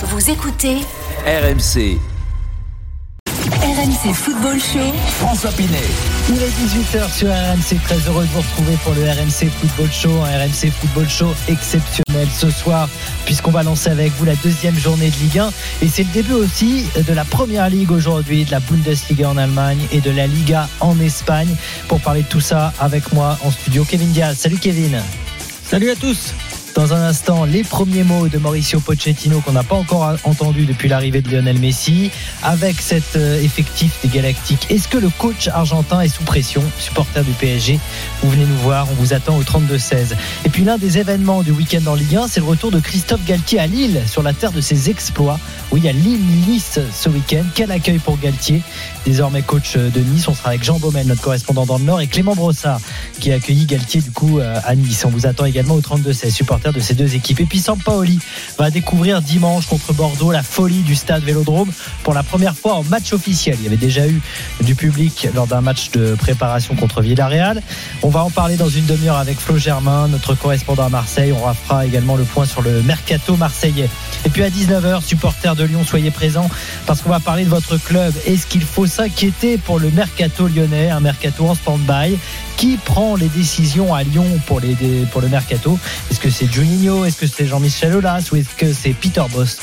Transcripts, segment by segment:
Vous écoutez RMC. RMC Football Show. François Pinet. Il est 18h sur RMC, très heureux de vous retrouver pour le RMC Football Show, un RMC Football Show exceptionnel ce soir, puisqu'on va lancer avec vous la deuxième journée de Ligue 1. Et c'est le début aussi de la première ligue aujourd'hui, de la Bundesliga en Allemagne et de la Liga en Espagne. Pour parler de tout ça, avec moi en studio, Kevin Diaz. Salut Kevin. Salut à tous. Dans un instant, les premiers mots de Mauricio Pochettino qu'on n'a pas encore entendu depuis l'arrivée de Lionel Messi. Avec cet euh, effectif des Galactiques, est-ce que le coach argentin est sous pression Supporter du PSG, vous venez nous voir, on vous attend au 32-16. Et puis l'un des événements du week-end en Ligue 1, c'est le retour de Christophe Galtier à Lille, sur la terre de ses exploits. Oui, a Lille-Nice ce week-end. Quel accueil pour Galtier, désormais coach de Nice. On sera avec Jean Baumel, notre correspondant dans le Nord, et Clément Brossard, qui a accueilli Galtier du coup euh, à Nice. On vous attend également au 32-16, supporter de ces deux équipes. Et puis Sampaoli va découvrir dimanche contre Bordeaux la folie du stade Vélodrome pour la première fois en match officiel. Il y avait déjà eu du public lors d'un match de préparation contre Villarreal. On va en parler dans une demi-heure avec Flo Germain, notre correspondant à Marseille. On fera également le point sur le mercato marseillais. Et puis à 19h, supporters de Lyon, soyez présents parce qu'on va parler de votre club. Est-ce qu'il faut s'inquiéter pour le mercato lyonnais, un mercato en stand-by qui prend les décisions à Lyon pour, les, pour le mercato? Est-ce que c'est Juninho? Est-ce que c'est Jean-Michel Aulas? Ou est-ce que c'est Peter Boss,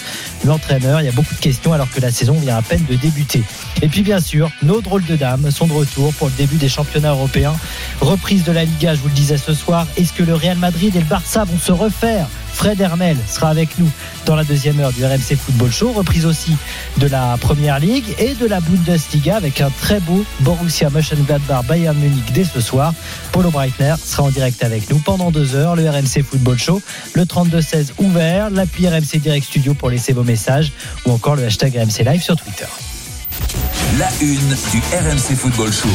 l'entraîneur Il y a beaucoup de questions alors que la saison vient à peine de débuter. Et puis bien sûr, nos drôles de dames sont de retour pour le début des championnats européens. Reprise de la Liga, je vous le disais ce soir. Est-ce que le Real Madrid et le Barça vont se refaire? Fred Hermel sera avec nous dans la deuxième heure du RMC Football Show. Reprise aussi de la Première Ligue et de la Bundesliga avec un très beau Borussia Mönchengladbach Bayern Munich dès ce soir. Paulo Breitner sera en direct avec nous pendant deux heures. Le RMC Football Show, le 32-16 ouvert, l'appli RMC Direct Studio pour laisser vos messages ou encore le hashtag RMC Live sur Twitter. La une du RMC Football Show.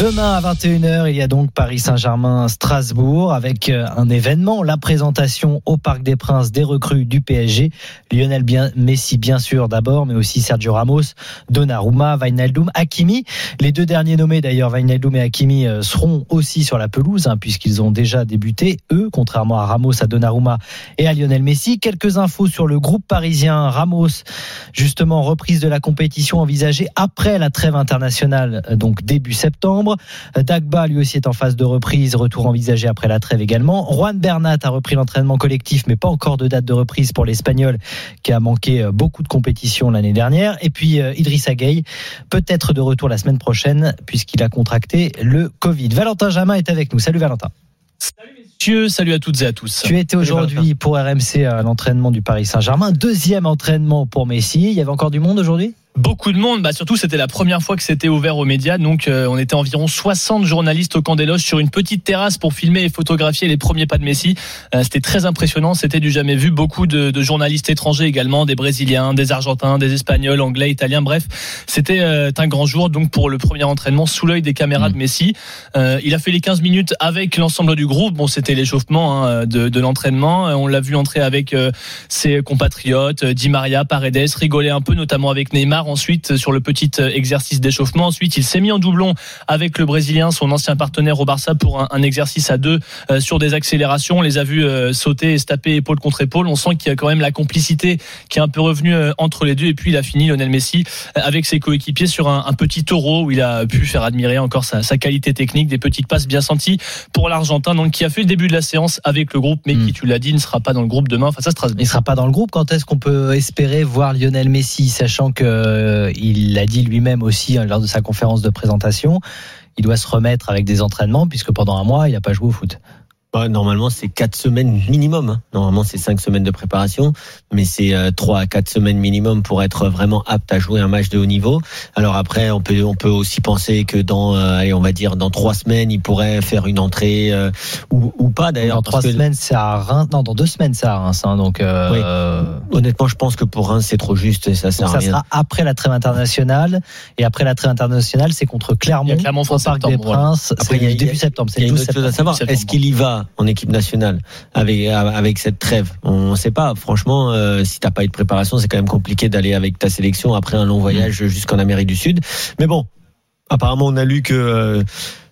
Demain à 21h, il y a donc Paris Saint-Germain-Strasbourg avec euh, un événement, la présentation au Parc des Princes des recrues du PSG. Lionel Messi bien sûr d'abord, mais aussi Sergio Ramos, Donnarumma, Wijnaldum, Hakimi. Les deux derniers nommés d'ailleurs, Wijnaldum et Hakimi, euh, seront aussi sur la pelouse hein, puisqu'ils ont déjà débuté, eux, contrairement à Ramos, à Donnarumma et à Lionel Messi. Quelques infos sur le groupe parisien Ramos, justement reprise de la compétition envisagée après la trêve internationale, euh, donc début septembre. Dagba, lui aussi, est en phase de reprise, retour envisagé après la trêve également. Juan Bernat a repris l'entraînement collectif, mais pas encore de date de reprise pour l'Espagnol, qui a manqué beaucoup de compétitions l'année dernière. Et puis Idrissa Gueye, peut-être de retour la semaine prochaine, puisqu'il a contracté le Covid. Valentin Jamin est avec nous. Salut Valentin. Salut messieurs, salut à toutes et à tous. Tu étais aujourd'hui pour RMC à l'entraînement du Paris Saint-Germain. Deuxième entraînement pour Messi. Il y avait encore du monde aujourd'hui? Beaucoup de monde, bah surtout c'était la première fois que c'était ouvert aux médias, donc euh, on était environ 60 journalistes au camp des loges sur une petite terrasse pour filmer et photographier les premiers pas de Messi. Euh, c'était très impressionnant, c'était du jamais vu. Beaucoup de, de, journalistes étrangers également, des Brésiliens, des Argentins, des Espagnols, Anglais, Italiens, bref, c'était euh, un grand jour donc pour le premier entraînement sous l'œil des caméras de Messi. il a fait les 15 minutes avec l'ensemble du groupe. Bon, c'était l'échauffement hein, de, de l'entraînement. On l'a vu entrer avec ses compatriotes, Di Maria, Paredes, rigoler un peu, notamment avec Neymar ensuite sur le petit exercice d'échauffement. Ensuite, il s'est mis en doublon avec le Brésilien, son ancien partenaire au Barça, pour un, un exercice à deux euh, sur des accélérations. On les a vus euh, sauter et se taper épaule contre épaule. On sent qu'il y a quand même la complicité qui est un peu revenue euh, entre les deux. Et puis, il a fini, Lionel Messi, avec ses coéquipiers sur un, un, petit taureau où il a pu faire admirer encore sa, sa, qualité technique, des petites passes bien senties pour l'Argentin, donc qui a fait le début de la séance avec le groupe, mais mmh. qui, tu l'as dit, ne sera pas dans le groupe demain face à Strasbourg. Il ne sera pas dans le groupe. Quand est-ce qu'on peut espérer voir Lionel Messi, sachant que il l'a dit lui-même aussi hein, lors de sa conférence de présentation, il doit se remettre avec des entraînements puisque pendant un mois, il n'a pas joué au foot. Bah, normalement, c'est quatre semaines minimum. Hein. Normalement, c'est cinq semaines de préparation, mais c'est euh, trois à quatre semaines minimum pour être vraiment apte à jouer un match de haut niveau. Alors après, on peut on peut aussi penser que dans, euh, allez, on va dire dans trois semaines, il pourrait faire une entrée euh, ou, ou, pas d'ailleurs. Dans trois semaines, c'est à Reims. Non, dans deux semaines, c'est à Reims. Hein, donc, oui. honnêtement, je pense que pour Reims, c'est trop juste et ça sert donc, à ça rien. sera après la trêve internationale et après la trêve internationale, c'est contre Clermont, Clermont au Parc des Princes. Après, il y a début septembre. Il y a une autre chose à savoir. Est-ce qu'il y va en équipe nationale avec avec cette trêve. On ne sait pas. Franchement, euh, si t'as pas eu de préparation, c'est quand même compliqué d'aller avec ta sélection après un long voyage jusqu'en Amérique du Sud. Mais bon, apparemment, on a lu que euh,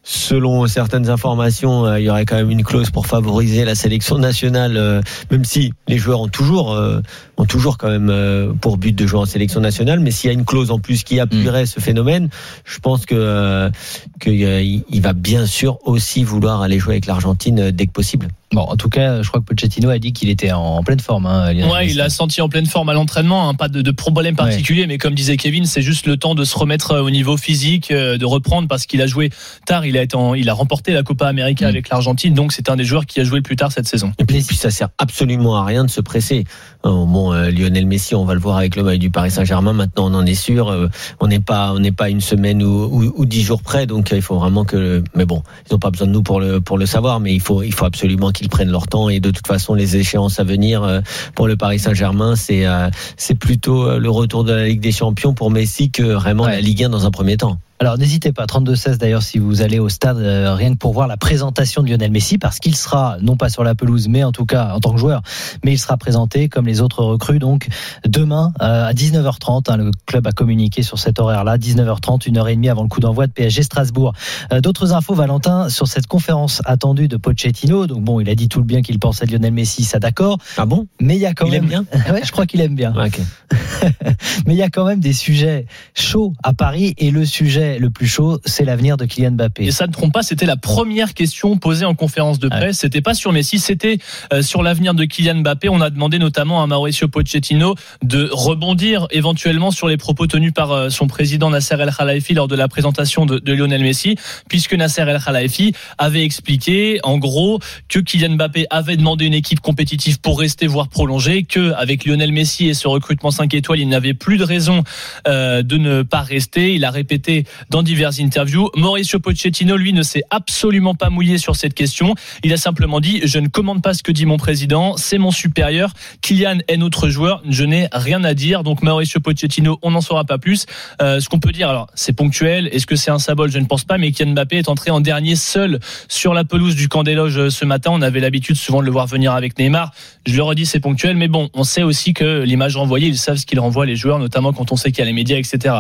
selon certaines informations, euh, il y aurait quand même une clause pour favoriser la sélection nationale, euh, même si les joueurs ont toujours, euh, ont toujours quand même pour but de jouer en sélection nationale. Mais s'il y a une clause en plus qui appuierait ce phénomène, je pense que qu'il il il va bien sûr aussi vouloir aller jouer avec l'Argentine dès que possible. Bon, en tout cas, je crois que Pochettino a dit qu'il était en pleine forme. Hein, Lionel Ouais, il a senti en pleine forme à l'entraînement, hein, pas de, de problème particulier, mais comme disait Kevin, c'est juste le temps de se remettre euh, au niveau physique, euh, de reprendre parce qu'il a joué tard. Il a été, en- il a remporté la Copa América Mm. avec l'Argentine, donc c'est un des joueurs qui a joué le plus tard cette saison. Et puis, puis ça sert absolument à rien de se presser. Euh, Bon, euh, Lionel Messi, on va le voir avec le maillot du Paris Saint-Germain. Maintenant, on en est sûr. Euh, On n'est pas, on n'est pas une semaine ou, ou, ou dix jours près. Donc, euh, il faut vraiment que. Mais bon, ils n'ont pas besoin de nous pour le pour le savoir. Mais il faut, il faut absolument qu'ils prennent leur temps. Et de toute façon, les échéances à venir euh, pour le Paris Saint-Germain, c'est euh, c'est plutôt euh, le retour de la Ligue des Champions pour Messi que vraiment Ouais. la Ligue 1 dans un premier temps. Alors n'hésitez pas, 32-16 d'ailleurs si vous allez au stade, euh, rien que pour voir la présentation de Lionel Messi, parce qu'il sera, non pas sur la pelouse, mais en tout cas en tant que joueur, mais il sera présenté comme les autres recrues, donc demain euh, à 19h30, hein, le club a communiqué sur cet horaire-là, 19h30, une heure et demie avant le coup d'envoi de PSG Strasbourg. Euh, D'autres infos, Valentin, sur cette conférence attendue de Pochettino, donc bon, il a dit tout le bien qu'il pensait de Lionel Messi, ça d'accord, Ah bon? mais il y a quand Il même... aime bien? Ouais, je crois qu'il aime bien. Ouais, ok. Mais il y a quand même des sujets chauds à Paris et le sujet le plus chaud, c'est l'avenir de Kylian Mbappé. Et ça ne trompe pas, c'était la première question posée en conférence de presse. C'était pas sur Messi, c'était euh, sur l'avenir de Kylian Mbappé. On a demandé notamment à Mauricio Pochettino de rebondir éventuellement sur les propos tenus par euh, son président Nasser El Khelaifi lors de la présentation de, de Lionel Messi, puisque Nasser El Khelaifi avait expliqué, en gros, que Kylian Mbappé avait demandé une équipe compétitive pour rester, voire prolonger, que avec Lionel Messi et ce recrutement 5 étoiles, il n'avait plus de raison euh, de ne pas rester. Il a répété dans diverses interviews. Mauricio Pochettino, lui, ne s'est absolument pas mouillé sur cette question. Il a simplement dit Je ne commande pas ce que dit mon président, c'est mon supérieur. Kylian est notre joueur, je n'ai rien à dire. Donc, Mauricio Pochettino, on n'en saura pas plus. Euh, ce qu'on peut dire, alors, c'est ponctuel. Est-ce que c'est un symbole? Je ne pense pas, mais Kylian Mbappé est entré en dernier seul sur la pelouse du camp des loges euh, ce matin. On avait l'habitude souvent de le voir venir avec Neymar. Je le redis, c'est ponctuel, mais bon, on sait aussi que l'image renvoyée, ils savent ce qu'ils renvoient les joueurs, notamment quand on sait qu'il y a les médias, etc.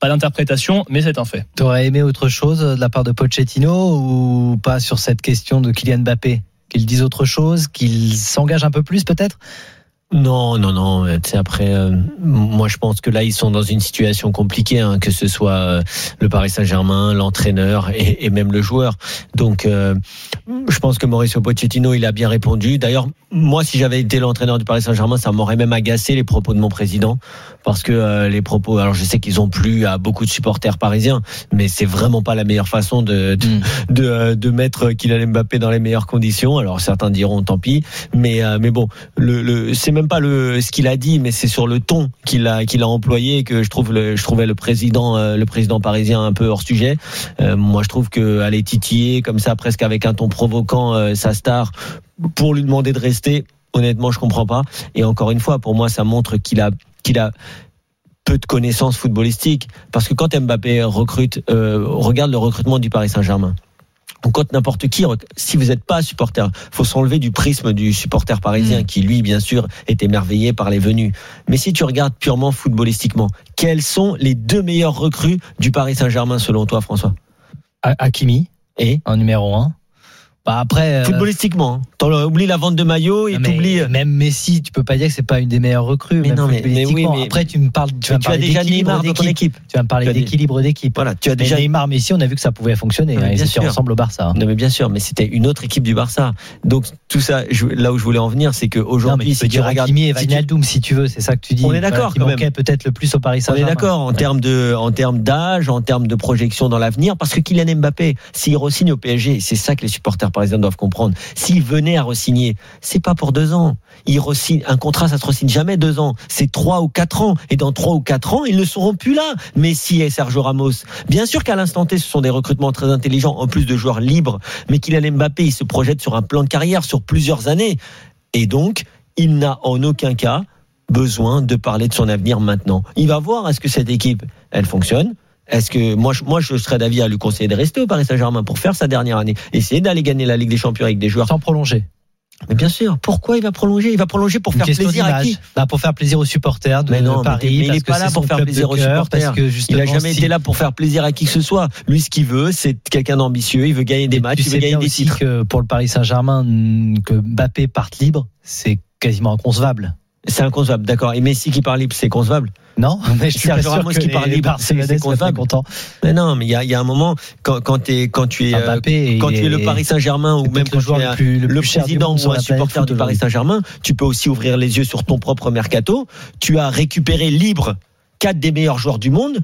Pas d'interprétation, mais c'est un fait. T'aurais aimé autre chose de la part de Pochettino ou pas sur cette question de Kylian Mbappé? Qu'il dise autre chose, qu'il s'engage un peu plus peut-être? Non, non, non. Tu sais, après, euh, moi, je pense que là, ils sont dans une situation compliquée, hein, que ce soit euh, le Paris Saint-Germain, l'entraîneur et, et même le joueur. Donc, euh, je pense que Mauricio Pochettino, il a bien répondu. D'ailleurs, moi, si j'avais été l'entraîneur du Paris Saint-Germain, ça m'aurait même agacé les propos de mon président, parce que euh, les propos. Alors, je sais qu'ils ont plu à beaucoup de supporters parisiens, mais c'est vraiment pas la meilleure façon de de, Mm. de, euh, de mettre Kylian Mbappé dans les meilleures conditions. Alors, certains diront tant pis, mais euh, mais bon, le, le c'est même pas le ce qu'il a dit, mais c'est sur le ton qu'il a qu'il a employé que je trouve je trouvais le président euh, le président parisien un peu hors sujet. Euh, moi, je trouve que aller titiller comme ça, presque avec un ton provoquant euh, sa star pour lui demander de rester. Honnêtement, je comprends pas. Et encore une fois, pour moi, ça montre qu'il a qu'il a peu de connaissances footballistiques. Parce que quand Mbappé recrute, regarde le recrutement du Paris Saint-Germain. Ou quand n'importe qui, si vous n'êtes pas supporter, faut s'enlever du prisme du supporter parisien Mm. qui, lui, bien sûr, est émerveillé par les venus. Mais si tu regardes purement footballistiquement, quels sont les deux meilleurs recrues du Paris Saint-Germain selon toi, François? Ha- Hakimi Et? en numéro 1. Bah après, euh, footballistiquement, hein. Oublie la vente de maillot et t'oublies. même Messi, tu peux pas dire que c'est pas une des meilleures recrues. Mais même non, mais- mais oui, mais- après, tu me parles, tu vas me tu as parler déjà d'équilibre Neymar dans ton d'équipe. équipe. Tu vas me parler d'équilibre d'équipe. Voilà, tu as déjà Neymar, Messi, on a vu que ça pouvait fonctionner. Oui, hein, Ils bien étaient sûr. ensemble au Barça. hein. Non mais bien sûr, mais c'était une autre équipe du Barça. Donc tout ça, je- là où je voulais en venir, c'est qu'aujourd'hui, tu si tu regardes, Hakimi et Wijnaldum si tu veux, c'est ça que tu dis. On est d'accord, quand même. manquait peut-être le plus au Paris on est Saint-Germain. d'accord en termes de, en termes d'âge, en termes de projection dans l'avenir, parce que Kylian Mbappé, s'il re-signe au PSG, c'est ça que les supporters parisiens doivent comprendre. S'il venait à re-signer, c'est pas pour deux ans. Il un contrat, ça se re-signe jamais deux ans. C'est trois ou quatre ans. Et dans trois ou quatre ans, ils ne seront plus là. Messi et Sergio Ramos. Bien sûr qu'à l'instant T, ce sont des recrutements très intelligents, en plus de joueurs libres. Mais Kylian Mbappé, il se projette sur un plan de carrière sur plusieurs années. Et donc, il n'a en aucun cas besoin de parler de son avenir maintenant. Il va voir est-ce que cette équipe, elle fonctionne? Est-ce que moi, je, moi, je serais d'avis à lui conseiller de rester au Paris Saint-Germain pour faire sa dernière année, essayer d'aller gagner la Ligue des Champions avec des joueurs Sans prolonger. Mais bien sûr, pourquoi il va prolonger? Il va prolonger pour Une faire plaisir à qui? Bah, Pour faire plaisir aux supporters de Mais non, mais Paris. il parce n'est pas là pour faire plaisir aux cœur, supporters. Que Il a justement, jamais si- été là pour faire plaisir à qui que ce soit. Lui, ce qu'il veut, c'est quelqu'un d'ambitieux. Il veut gagner des matchs, tu il veut sais gagner bien des aussi titres. que pour le Paris Saint-Germain, que Mbappé parte libre, c'est quasiment inconcevable. C'est inconcevable, d'accord. Et Messi qui parle libre, c'est concevable. Non, mais je suis pas sûr Ramos que qui parle libre, c'est- concevable. contents. Mais non, mais il y y a un moment quand, quand, t'es- quand tu es euh, Mbappé, quand tu es le Paris Saint-Germain ou même quand le joueur tu es le plus- le le plus président ou un supporter du Paris. Saint-Germain, tu peux aussi ouvrir les yeux sur ton propre mercato. Tu as récupéré libre quatre des meilleurs joueurs du monde.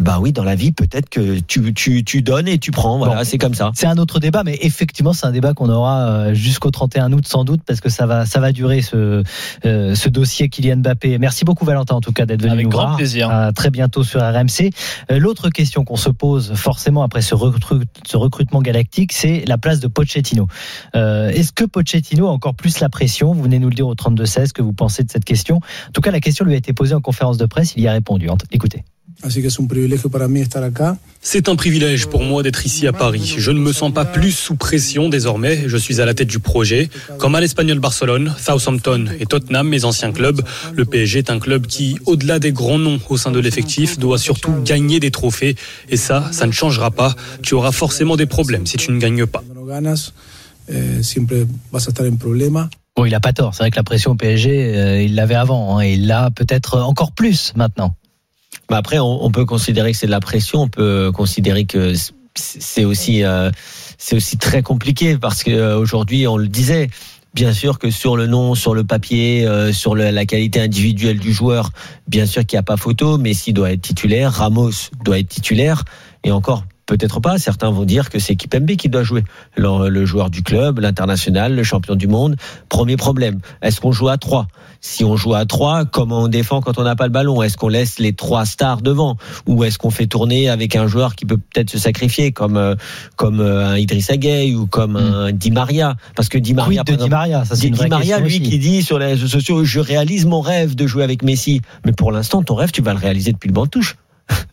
Ben oui, dans la vie, peut-être que tu, tu, tu donnes et tu prends. Voilà, Bon. c'est comme ça. C'est un autre débat, mais effectivement, c'est un débat qu'on aura euh, jusqu'au 31 août sans doute, parce que ça va, ça va durer ce, euh, ce dossier Kylian Mbappé. Merci beaucoup Valentin, en tout cas, d'être venu Avec nous grand voir. plaisir. À très bientôt sur RMC. Euh, L'autre question qu'on se pose forcément après ce, recru- ce recrutement galactique, c'est la place de Pochettino. Euh, Est-ce que Pochettino a encore plus la pression? Vous venez nous le dire au 32-16 que vous pensez de cette question. En tout cas, la question lui a été posée en conférence de presse. Il y a répondu. Écoutez. Así que es un privilegio para mí estar acá. C'est un privilège pour moi d'être ici à Paris. Je ne me sens pas plus sous pression désormais. Je suis à la tête du projet. Comme à l'Espagnol Barcelone, Southampton et Tottenham, mes anciens clubs, le PSG est un club qui, au-delà des grands noms au sein de l'effectif, doit surtout gagner des trophées. Et ça, ça ne changera pas. Tu auras forcément des problèmes si tu ne gagnes pas. Eh. Bon, il a pas tort. C'est vrai que la pression au PSG, euh, il l'avait avant, hein, et il l'a peut-être encore plus maintenant. Bah après, on, on peut considérer que c'est de la pression. On peut considérer que c'est aussi, euh, c'est aussi très compliqué parce que euh, on le disait. Bien sûr que sur le nom, sur le papier, euh, sur la qualité individuelle du joueur, bien sûr qu'il n'y a pas photo. Messi doit être titulaire, Ramos doit être titulaire, et encore peut-être pas. Certains vont dire que c'est Kipembe qui doit jouer, le, le joueur du club, l'international, le champion du monde. Premier problème, est-ce qu'on joue à trois? Si on joue à trois, comment on défend quand on n'a pas le ballon? Est-ce qu'on laisse les trois stars devant, ou est-ce qu'on fait tourner avec un joueur qui peut peut-être se sacrifier, comme euh, comme euh, un Idrissa Gueye ou comme un Di Maria? Parce que Di Maria, par de Di Maria? Ça, c'est Di, Maria, lui, aussi. qui dit sur les réseaux sociaux, je réalise mon rêve de jouer avec Messi. Mais pour l'instant, ton rêve, tu vas le réaliser depuis le banc de touche.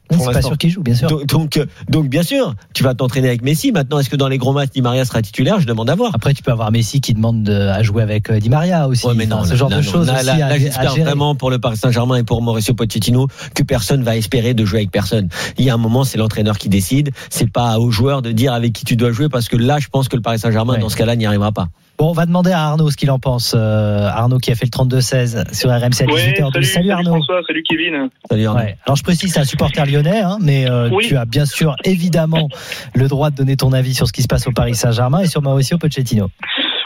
Pour c'est pas sûr qu'il joue, bien sûr. Donc, donc, euh, donc, bien sûr, tu vas t'entraîner avec Messi. Maintenant, est-ce que dans les gros matchs, Di Maria sera titulaire? Je demande à voir. Après, tu peux avoir Messi qui demande de- à jouer avec euh, Di Maria aussi. Ouais, mais Enfin, non, ce genre de choses Là, là, j'espère vraiment pour le Paris Saint-Germain et pour Mauricio Pochettino que personne va espérer de jouer avec personne. Il y a un moment, c'est l'entraîneur qui décide. C'est pas aux joueurs de dire avec qui tu dois jouer parce que là, je pense que le Paris Saint-Germain, Ouais. dans ce cas-là, n'y arrivera pas. Bon, on va demander à Arnaud ce qu'il en pense. Euh, Arnaud qui a fait le 32-16 sur RMC à 18h12. salut, Salut Arnaud. François, salut Kevin. Salut, Arnaud. Ouais. Alors je précise, c'est un supporter lyonnais, hein, mais euh, Oui. tu as bien sûr évidemment le droit de donner ton avis sur ce qui se passe au Paris Saint-Germain et sur Mauricio Pochettino.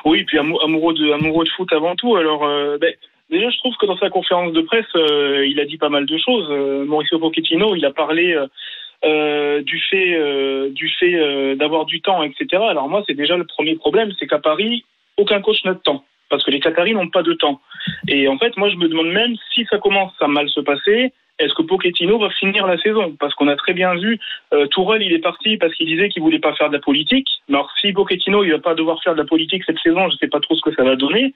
Oui, puis amou- amoureux de, amoureux de foot avant tout. Alors, euh, ben, déjà, je trouve que dans sa conférence de presse, euh, il a dit pas mal de choses. Euh, Mauricio Pochettino, il a parlé euh, euh, du fait, euh, du fait euh, d'avoir du temps, etc. Alors moi, c'est déjà le premier problème, c'est qu'à Paris, aucun coach n'a de temps. Parce que les Qataris n'ont pas de temps. Et en fait, moi, je me demande même si ça commence à mal se passer, est-ce que Pochettino va finir la saison? Parce qu'on a très bien vu, euh, Tourelle, il est parti parce qu'il disait qu'il voulait pas faire de la politique. Alors, si Pochettino, il va pas devoir faire de la politique cette saison, je sais pas trop ce que ça va donner.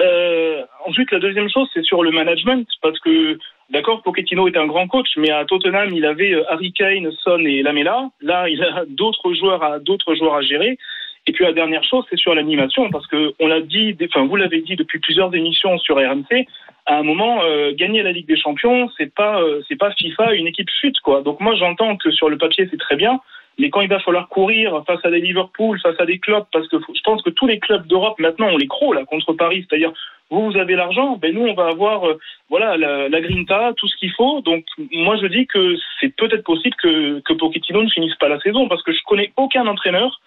Euh, ensuite, la deuxième chose, c'est sur le management, parce que, d'accord, Pochettino est un grand coach, mais à Tottenham, il avait euh, Harry Kane, Son et Lamela. Là, il a d'autres joueurs à d'autres joueurs à gérer. Et puis la dernière chose, c'est sur l'animation, parce que on l'a dit, enfin vous l'avez dit depuis plusieurs émissions sur RMC. À un moment, euh, gagner la Ligue des Champions, c'est pas, euh, c'est pas FIFA, une équipe fut quoi. Donc moi, j'entends que sur le papier, c'est très bien, mais quand il va falloir courir face à des Liverpool, face à des clubs, parce que je pense que tous les clubs d'Europe maintenant, on les croit là contre Paris, c'est-à-dire vous, vous avez l'argent, ben nous, on va avoir euh, voilà la, la grinta, tout ce qu'il faut. Donc moi, je dis que c'est peut-être possible que que Pochettino ne finisse pas la saison, parce que je connais aucun entraîneur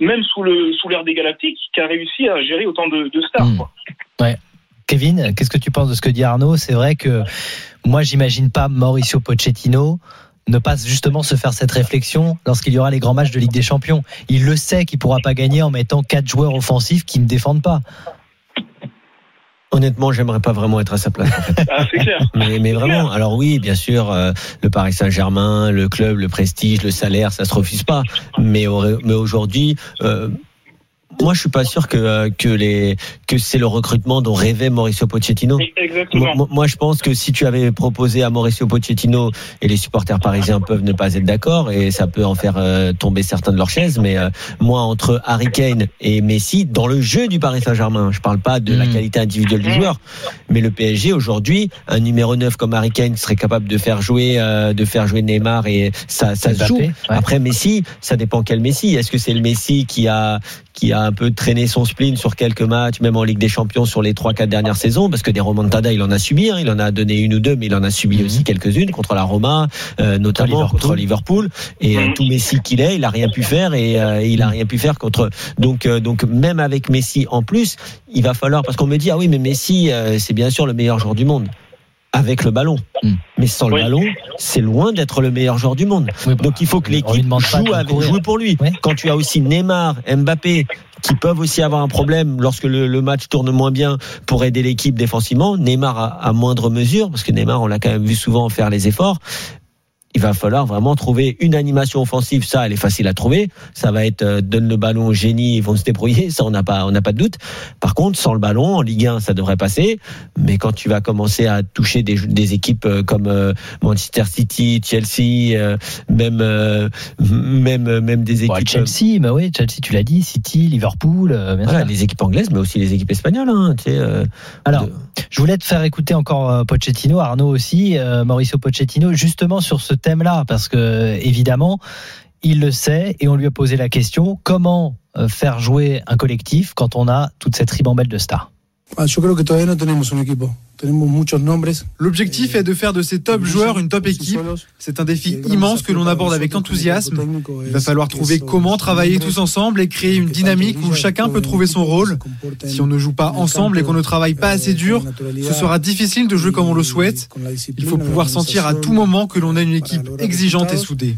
même sous le sous l'ère des Galactiques, qui a réussi à gérer autant de, de stars. Mm. Quoi. Kevin, qu'est-ce que tu penses de ce que dit Arnaud? C'est vrai que moi, j'imagine pas Mauricio Pochettino ne pas justement se faire cette réflexion lorsqu'il y aura les grands matchs de Ligue des Champions. Il le sait qu'il pourra pas gagner en mettant quatre joueurs offensifs qui ne défendent pas. Honnêtement, j'aimerais pas vraiment être à sa place. en fait. Ah, c'est clair. Mais, mais vraiment, alors oui, bien sûr, euh, le Paris Saint-Germain, le club, le prestige, le salaire, ça se refuse pas. Mais, mais aujourd'hui, euh, moi, je suis pas sûr que euh, que les que c'est le recrutement dont rêvait Mauricio Pochettino. Exactement. Moi, moi, je pense que si tu avais proposé à Mauricio Pochettino et les supporters parisiens peuvent ne pas être d'accord et ça peut en faire euh, tomber certains de leurs chaises, mais euh, moi entre Harry Kane et Messi dans le jeu du Paris Saint-Germain, je parle pas de la Mm. qualité individuelle du joueur, mais le PSG aujourd'hui, un numéro 9 comme Harry Kane serait capable de faire jouer euh, de faire jouer Neymar et ça ça se joue. ouais. Après Messi, ça dépend quel Messi. Est-ce que c'est le Messi qui a qui a un peu traîné son spleen sur quelques matchs, même en Ligue des Champions sur les trois quatre dernières saisons, parce que des remontadas, il en a subi, hein. il en a donné une ou deux, mais il en a subi Mhm. aussi quelques-unes contre la Roma, euh, notamment Liverpool. contre Liverpool. Et euh, Mhm. tout Messi qu'il est, il a rien pu faire et euh, il a rien pu faire contre. Donc euh, donc même avec Messi en plus, il va falloir parce qu'on me dit ah oui mais Messi euh, c'est bien sûr le meilleur joueur du monde avec le ballon, Mhm. mais sans Oui. le ballon, c'est loin d'être le meilleur joueur du monde. Oui, bah, Donc il faut que l'équipe joue, pour lui. Quand tu as aussi Neymar, Mbappé, qui peuvent aussi avoir un problème lorsque le, match tourne moins bien pour aider l'équipe défensivement, Neymar à, à moindre mesure, parce que Neymar, on l'a quand même vu souvent faire les efforts. Il va falloir vraiment trouver une animation offensive. Ça, elle est facile à trouver. Ça va être euh, donne le ballon au génie, ils vont se débrouiller. Ça, on n'a pas, on n'a pas de doute. Par contre, sans le ballon, en Ligue 1, ça devrait passer. Mais quand tu vas commencer à toucher des, des équipes euh, comme euh, Manchester City, Chelsea, euh, même, même, même des équipes. Bon, Chelsea, bah oui, Chelsea, tu l'as dit, City, Liverpool, Voilà, les équipes anglaises, mais aussi les équipes espagnoles. Hein, tu sais, Alors, de- Je voulais te faire écouter encore Pochettino, Arnaud aussi, Mauricio Pochettino, justement sur ce thème-là, parce que évidemment, il le sait et on lui a posé la question comment euh, faire jouer un collectif quand on a toute cette ribambelle de stars? Ah, yo creo que todavía no tenemos un equipo. Tenemos muchos nombres. L'objectif est de faire de ces top joueurs une top équipe. C'est un défi immense que l'on aborde avec enthousiasme. Il va falloir trouver comment travailler tous ensemble et créer une dynamique où chacun peut trouver son rôle. Si on ne joue pas ensemble et qu'on ne travaille pas assez dur, ce sera difficile de jouer comme on le souhaite. Il faut pouvoir sentir à tout moment que l'on a une équipe exigeante et soudée.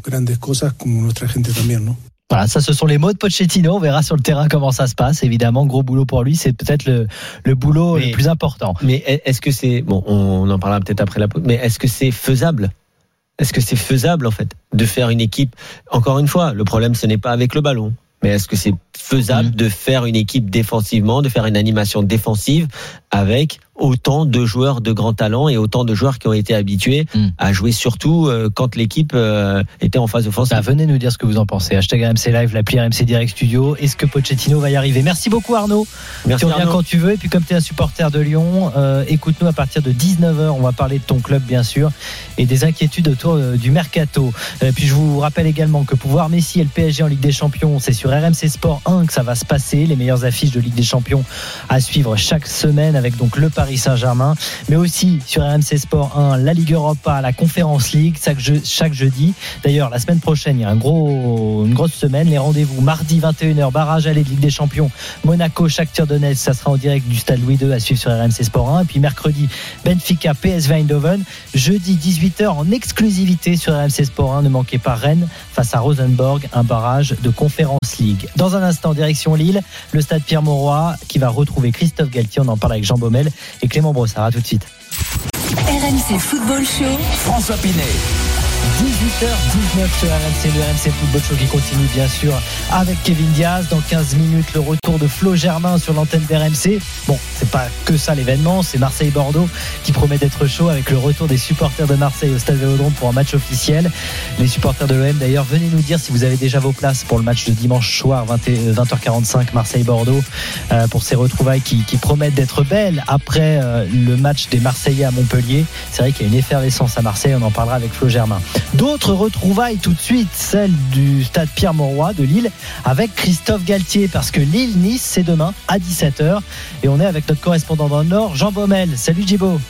Voilà, ça ce sont les mots de Pochettino. On verra sur le terrain comment ça se passe. Évidemment, gros boulot pour lui. C'est peut-être le, le boulot Mais- le plus important. Mais est-ce que c'est bon On en parlera peut-être après la pause. Mais est-ce que c'est faisable? Est-ce que c'est faisable en fait de faire une équipe? Encore une fois, le problème ce n'est pas avec le ballon. Mais est-ce que c'est faisable Mhm. de faire une équipe défensivement, de faire une animation défensive avec autant de joueurs de grand talent et autant de joueurs qui ont été habitués Mhm. à jouer surtout euh, quand l'équipe euh, était en phase offensive Bah, venez nous dire ce que vous en pensez. Hashtag RMC Live, l'appli RMC Direct Studio. Est-ce que Pochettino va y arriver? Merci beaucoup Arnaud. Merci tu reviens quand tu veux. Et puis comme tu es un supporter de Lyon, euh, écoute-nous à partir de 19h. On va parler de ton club bien sûr et des inquiétudes autour du mercato. Euh, puis je vous rappelle également que pour voir Messi et le PSG en Ligue des Champions, c'est sur RMC Sport 1 que ça va se passer. Les meilleures affiches de Ligue des Champions à suivre chaque semaine avec donc le Paris Saint-Germain, mais aussi sur RMC Sport 1 la Ligue Europa, la Conférence League chaque, jeu- chaque jeudi. D'ailleurs, la semaine prochaine, il y a une grosse semaine. Les rendez-vous mardi 21h, barrage aller de Ligue des Champions, Monaco, Shakhtar Donetsk, ça sera en direct du Stade Louis II à suivre sur RMC Sport 1. Et puis mercredi, Benfica, PSV Eindhoven. Jeudi 18h en exclusivité sur RMC Sport 1. Ne manquez pas Rennes face à Rosenborg, un barrage de Conférence League. Dans un instant, direction Lille, le Stade Pierre-Mauroy qui va retrouver Christophe Galtier. On en parle avec Jean Baumel et Clément Brossard. À tout de suite. RMC Football Show. François Pinet. 18h19 sur RMC, le RMC Football Show qui continue bien sûr avec Kevin Diaz. Dans 15 minutes, le retour de Flo Germain sur l'antenne d'RMC. Bon, c'est pas que ça l'événement, c'est Marseille-Bordeaux qui promet d'être chaud avec le retour des supporters de Marseille au Stade Vélodrome pour un match officiel. Les supporters de l'OM d'ailleurs, venez nous dire si vous avez déjà vos places pour le match de dimanche soir 20 et- 20h45 Marseille-Bordeaux euh, pour ces retrouvailles qui, promettent d'être belles après euh, le match des Marseillais à Montpellier. C'est vrai qu'il y a une effervescence à Marseille, on en parlera avec Flo Germain. Retrouvailles tout de suite, celle du stade Pierre-Mauroy de Lille avec Christophe Galtier parce que Lille-Nice c'est demain à 17h et on est avec notre correspondant dans le Nord, Jean Baumel. Salut Djibo.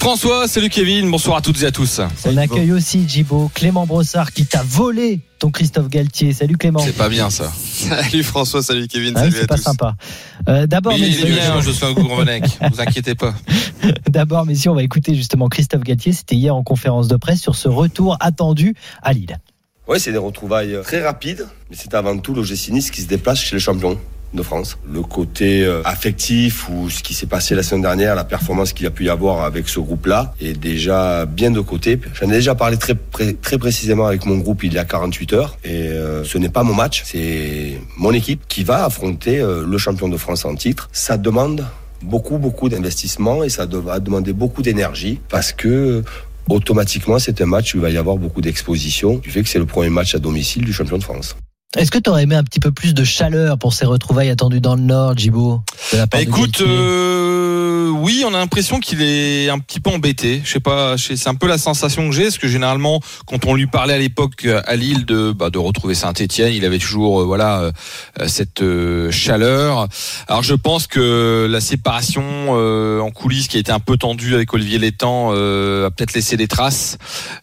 François, salut Kevin, bonsoir à toutes et à tous. On accueille aussi Djibo, Clément Brossard qui t'a volé ton Christophe Galtier. Salut Clément. C'est pas bien ça. Salut François, salut Kevin, Ah oui, salut c'est pas tous. sympa. Euh, D'abord, Mais il messieurs- est bien, je suis un gourvenec, vous inquiétez pas. D'abord, messieurs, on va écouter justement Christophe Galtier. C'était hier en conférence de presse sur ce retour attendu à Lille. Ouais, c'est des retrouvailles très rapides, mais c'est avant tout l'OGC Nice qui se déplace chez les champions. De France. Le côté euh, affectif ou ce qui s'est passé la semaine dernière, la performance qu'il a pu y avoir avec ce groupe-là est déjà bien de côté. J'en ai déjà parlé très, très précisément avec mon groupe il y a 48 heures et euh, ce n'est pas mon match, c'est mon équipe qui va affronter euh, le champion de France en titre. Ça demande beaucoup, beaucoup d'investissement et ça va demander beaucoup d'énergie parce que automatiquement, c'est un match où il va y avoir beaucoup d'exposition du fait que c'est le premier match à domicile du champion de France. Est-ce que tu aurais aimé un petit peu plus de chaleur pour ces retrouvailles attendues dans le Nord, Jibo bah Écoute, euh, oui, on a l'impression qu'il est un petit peu embêté. Je sais pas, c'est un peu la sensation que j'ai, parce que généralement, quand on lui parlait à l'époque à Lille de bah, de retrouver Saint-Étienne, il avait toujours euh, voilà euh, cette chaleur. Alors je pense que la séparation en coulisses qui a été un peu tendue avec Olivier Létang a peut-être laissé des traces.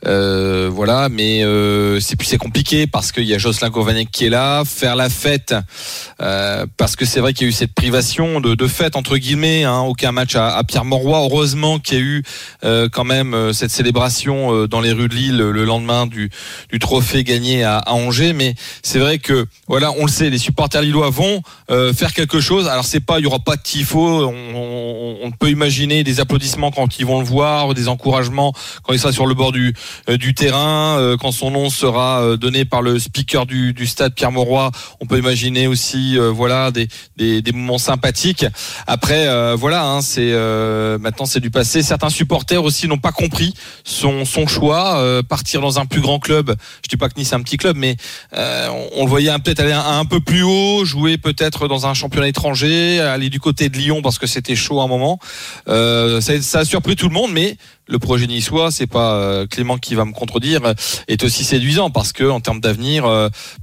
voilà, mais c'est c'est compliqué parce qu'il y a Jocelyn Govanek qui est là, faire la fête, euh, parce que c'est vrai qu'il y a eu cette privation de, de fête entre guillemets, hein, aucun match à, à Pierre Mauroy. Heureusement qu'il y a eu euh, quand même euh, cette célébration euh, dans les rues de Lille le lendemain du, du trophée gagné à, à Angers. Mais c'est vrai que voilà, on le sait, les supporters lillois vont euh, faire quelque chose. Alors c'est pas, il y aura pas de tifo. On, on, on, peut imaginer des applaudissements quand ils vont le voir, des encouragements quand il sera sur le bord du, du terrain, quand son nom sera donné par le speaker du, du stade Pierre Mauroy, on peut imaginer aussi euh, voilà des, des, des, moments sympathiques. Après euh, voilà, hein, c'est euh, maintenant c'est du passé. Certains supporters aussi n'ont pas compris son, son choix, partir dans un plus grand club. Je dis pas que Nice c'est un petit club, mais on, on, le voyait peut-être aller un, peu plus haut, jouer peut-être dans un championnat étranger, aller du côté de Lyon parce que c'était chaud à un moment. Ça, ça, a surpris tout le monde, mais le projet niçois, c'est pas Clément qui va me contredire, est aussi séduisant parce que en termes d'avenir,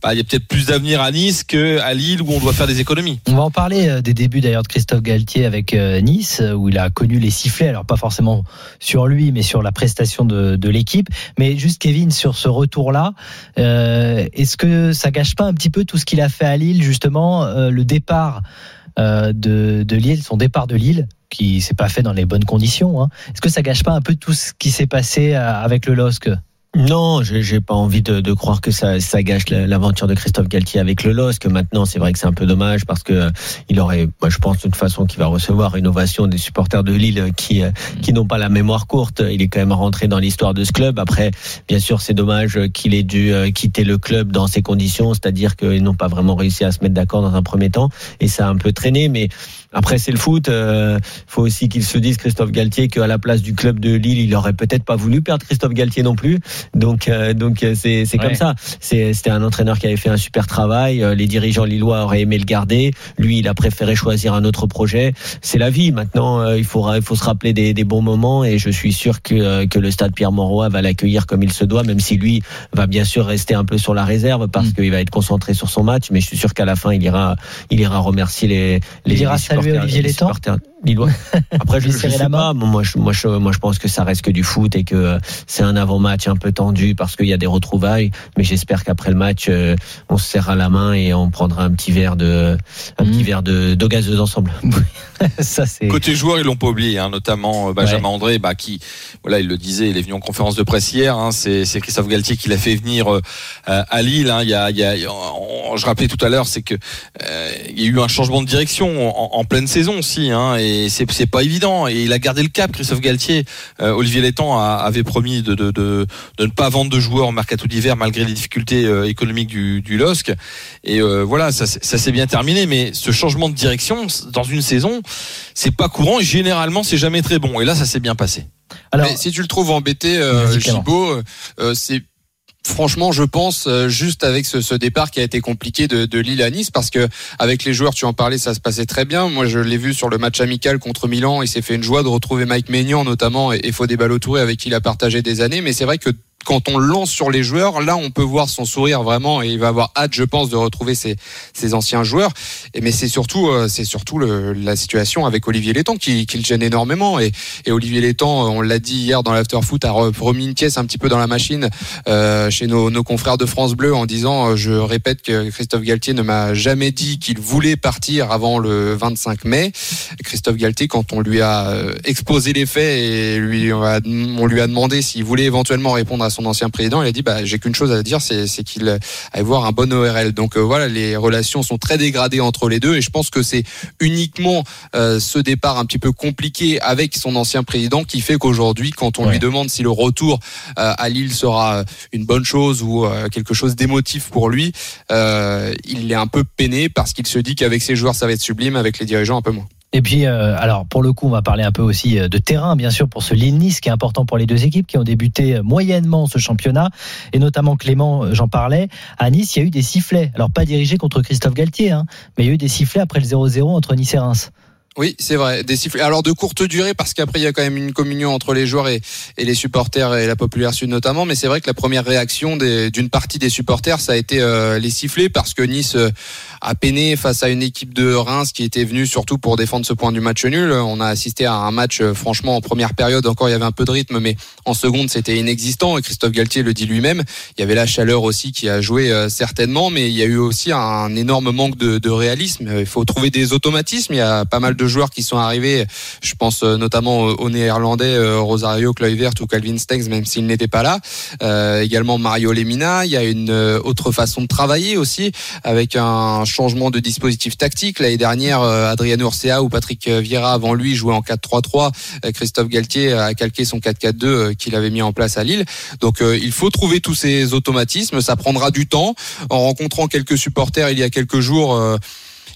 bah, il y a peut-être plus d'avenir à Nice qu'à Lille où on doit faire des économies. On va en parler euh, des débuts d'ailleurs de Christophe Galtier avec euh, Nice euh, où il a connu les sifflets, alors pas forcément sur lui mais sur la prestation de, l'équipe. Mais juste Kevin sur ce retour-là, euh, est-ce que ça gâche pas un petit peu tout ce qu'il a fait à Lille justement euh, le départ euh, de Lille, son départ de Lille? Qui s'est pas fait dans les bonnes conditions. Hein. Est-ce que ça gâche pas un peu tout ce qui s'est passé avec le LOSC? Non, j'ai pas envie de, croire que ça, ça gâche l'aventure de Christophe Galtier avec le LOSC. Maintenant, c'est vrai que c'est un peu dommage parce que il aurait, moi, je pense de toute façon qu'il va recevoir une ovation des supporters de Lille qui qui n'ont pas la mémoire courte. Il est quand même rentré dans l'histoire de ce club. Après, bien sûr, c'est dommage qu'il ait dû euh, quitter le club dans ces conditions, c'est-à-dire qu'ils n'ont pas vraiment réussi à se mettre d'accord dans un premier temps et ça a un peu traîné. Mais après, c'est le foot. Il euh, faut aussi qu'il se dise Christophe Galtier qu'à la place du club de Lille, il aurait peut-être pas voulu perdre Christophe Galtier non plus. Donc, euh, donc euh, c'est c'est ouais. comme ça. C'était un entraîneur qui avait fait un super travail. Les dirigeants lillois auraient aimé le garder. Lui, il a préféré choisir un autre projet. C'est la vie. Maintenant, il faudra, il faut se rappeler des, des, bons moments. Et je suis sûr que que le stade Pierre Mauroy va l'accueillir comme il se doit, même si lui va bien sûr rester un peu sur la réserve parce mmh. qu'il va être concentré sur son match. Mais je suis sûr qu'à la fin, il ira, il ira remercier les les. Il ira Olivier Létang. Lillois. Après, je, je sais pas. Moi je, moi, je, moi, je pense que ça reste que du foot et que c'est un avant-match un peu tendu parce qu'il y a des retrouvailles. Mais j'espère qu'après le match, euh, on se serrera la main et on prendra un petit verre de, un mmh. petit verre de d'eau gazeuse ensemble. ça, c'est. Côté joueur, ils l'ont pas oublié, hein, notamment Benjamin ouais. André, bah, qui, voilà, il le disait, il est venu en conférence de presse hier. Hein, c'est, c'est Christophe Galtier qui l'a fait venir euh, à Lille. Hein, il y a, il y a, on, je rappelais tout à l'heure, c'est que euh, il y a eu un changement de direction en, en pleine saison aussi, hein, et c'est, c'est pas évident. Et il a gardé le cap, Christophe Galtier. Euh, Olivier Létang a, avait promis de, de, de, de, ne pas vendre de joueurs en mercato d'hiver malgré les difficultés euh, économiques du, du LOSC. Et euh, voilà, ça, ça s'est bien terminé. Mais ce changement de direction dans une saison, c'est pas courant et généralement c'est jamais très bon. Et là, ça s'est bien passé. Alors, Mais si tu le trouves embêté, euh, Gibo, euh, c'est franchement, je pense euh, juste avec ce, départ qui a été compliqué de, de, Lille à Nice, parce que avec les joueurs, tu en parlais, ça se passait très bien. Moi, je l'ai vu sur le match amical contre Milan, et c'est fait une joie de retrouver Mike Maignan notamment et, et Fodé Ballo-Touré avec qui il a partagé des années. Mais c'est vrai que quand on lance sur les joueurs, là, on peut voir son sourire vraiment et il va avoir hâte, je pense, de retrouver ses, anciens joueurs. Mais c'est surtout, euh, c'est surtout la situation avec Olivier Létang qui, le gêne énormément. Et, Olivier Létang, on l'a dit hier dans l'afterfoot, a remis une pièce un petit peu dans la machine euh, chez nos, confrères de France Bleu en disant, euh, je répète que Christophe Galtier ne m'a jamais dit qu'il voulait partir avant le 25 mai. Christophe Galtier, quand on lui a exposé les faits et on, on lui a demandé s'il voulait éventuellement répondre à son ancien président. Il a dit bah j'ai qu'une chose à dire, c'est qu'il aille voir un bon ORL. Donc voilà, les relations sont très dégradées entre les deux et je pense que c'est uniquement ce départ un petit peu compliqué avec son ancien président qui fait qu'aujourd'hui, quand on lui demande si le retour à Lille sera une bonne chose ou quelque chose d'émotif pour lui, il est un peu peiné parce qu'il se dit qu'avec ses joueurs ça va être sublime, avec les dirigeants un peu moins. Et puis, euh, alors pour le coup, on va parler un peu aussi euh, de terrain, bien sûr, pour ce Lille-Nice, qui est important pour les deux équipes qui ont débuté euh, moyennement ce championnat, et notamment Clément, j'en parlais. À Nice, il y a eu des sifflets. Alors pas dirigés contre Christophe Galtier, hein, mais il y a eu des sifflets après le 0-0 entre Nice et Reims. Oui, c'est vrai. Des sifflets. Alors de courte durée parce qu'après il y a quand même une communion entre les joueurs et, et les supporters et la populaire sud notamment. Mais c'est vrai que la première réaction d'une partie des supporters, ça a été euh, les sifflets parce que Nice euh, a peiné face à une équipe de Reims qui était venue surtout pour défendre ce point du match nul. On a assisté à un match euh, franchement en première période encore il y avait un peu de rythme, mais en seconde c'était inexistant. Et Christophe Galtier le dit lui-même. Il y avait la chaleur aussi qui a joué certainement, mais il y a eu aussi un énorme manque de, de réalisme. Il faut trouver des automatismes. Il y a pas mal de joueurs qui sont arrivés. Je pense euh, notamment aux Néerlandais euh, Rosario Kluivert ou Calvin Stengs, même s'il n'était pas là. Euh, également Mario Lemina. Il y a une autre façon de travailler aussi, avec un changement de dispositif tactique. L'année dernière, Adriano Urcea ou Patrick Vieira avant lui jouaient en 4-3-3. Christophe Galtier a calqué son 4-4-2 qu'il avait mis en place à Lille. Donc il faut trouver tous ces automatismes. Ça prendra du temps. En rencontrant quelques supporters il y a quelques jours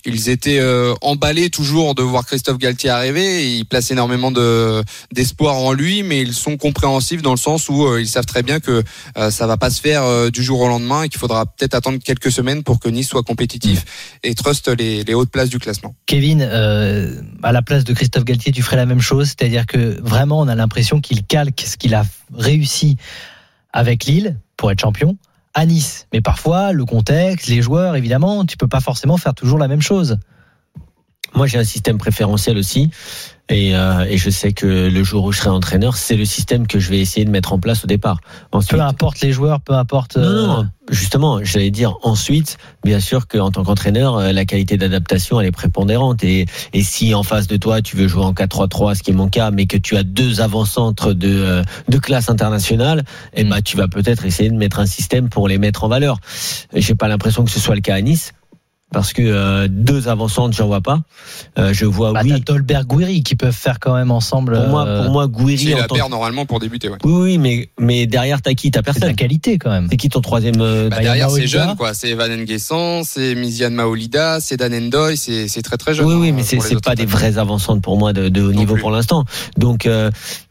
ils étaient euh, emballés toujours de voir Christophe Galtier arriver. ils placent énormément de d'espoir en lui, mais ils sont compréhensifs dans le sens où euh, ils savent très bien que euh, ça va pas se faire du jour au lendemain et qu'il faudra peut-être attendre quelques semaines pour que Nice soit compétitif et truste les, les hautes places du classement. Kevin, à la place de Christophe Galtier, tu ferais la même chose, c'est-à-dire que vraiment on a l'impression qu'il calque ce qu'il a réussi avec Lille pour être champion à Nice. Mais parfois, le contexte, les joueurs, évidemment, tu peux pas forcément faire toujours la même chose. Moi, j'ai un système préférentiel aussi. Et, euh, et, je sais que le jour où je serai entraîneur, c'est le système que je vais essayer de mettre en place au départ. Ensuite, peu importe les joueurs, peu importe. Non, non, euh, justement, j'allais dire ensuite, bien sûr qu'en tant qu'entraîneur, euh, la qualité d'adaptation, elle est prépondérante. Et, et si en face de toi, tu veux jouer en 4-3-3, ce qui est mon cas, mais que tu as deux avant-centres de, de classe internationale, eh ben, tu vas peut-être essayer de mettre un système pour les mettre en valeur. J'ai pas l'impression que ce soit le cas à Nice parce que euh, deux avancantes j'en vois pas. Euh, je vois bah, oui. Dolberg Gouiri qui peuvent faire quand même ensemble. Pour moi, pour euh, moi, Gouiri. C'est la paire normalement pour débuter. Ouais. Oui, oui, mais mais derrière t'as qui? T'as personne. C'est la qualité quand même. C'est qui ton troisième bah, bah Derrière c'est jeune quoi. C'est Van Nguesson, c'est Miziane Maolida, c'est Dan Endoy, c'est c'est très très jeune. Oui, oui, hein, mais c'est c'est pas des vrais avancantes pour moi de, de haut niveau pour l'instant. Donc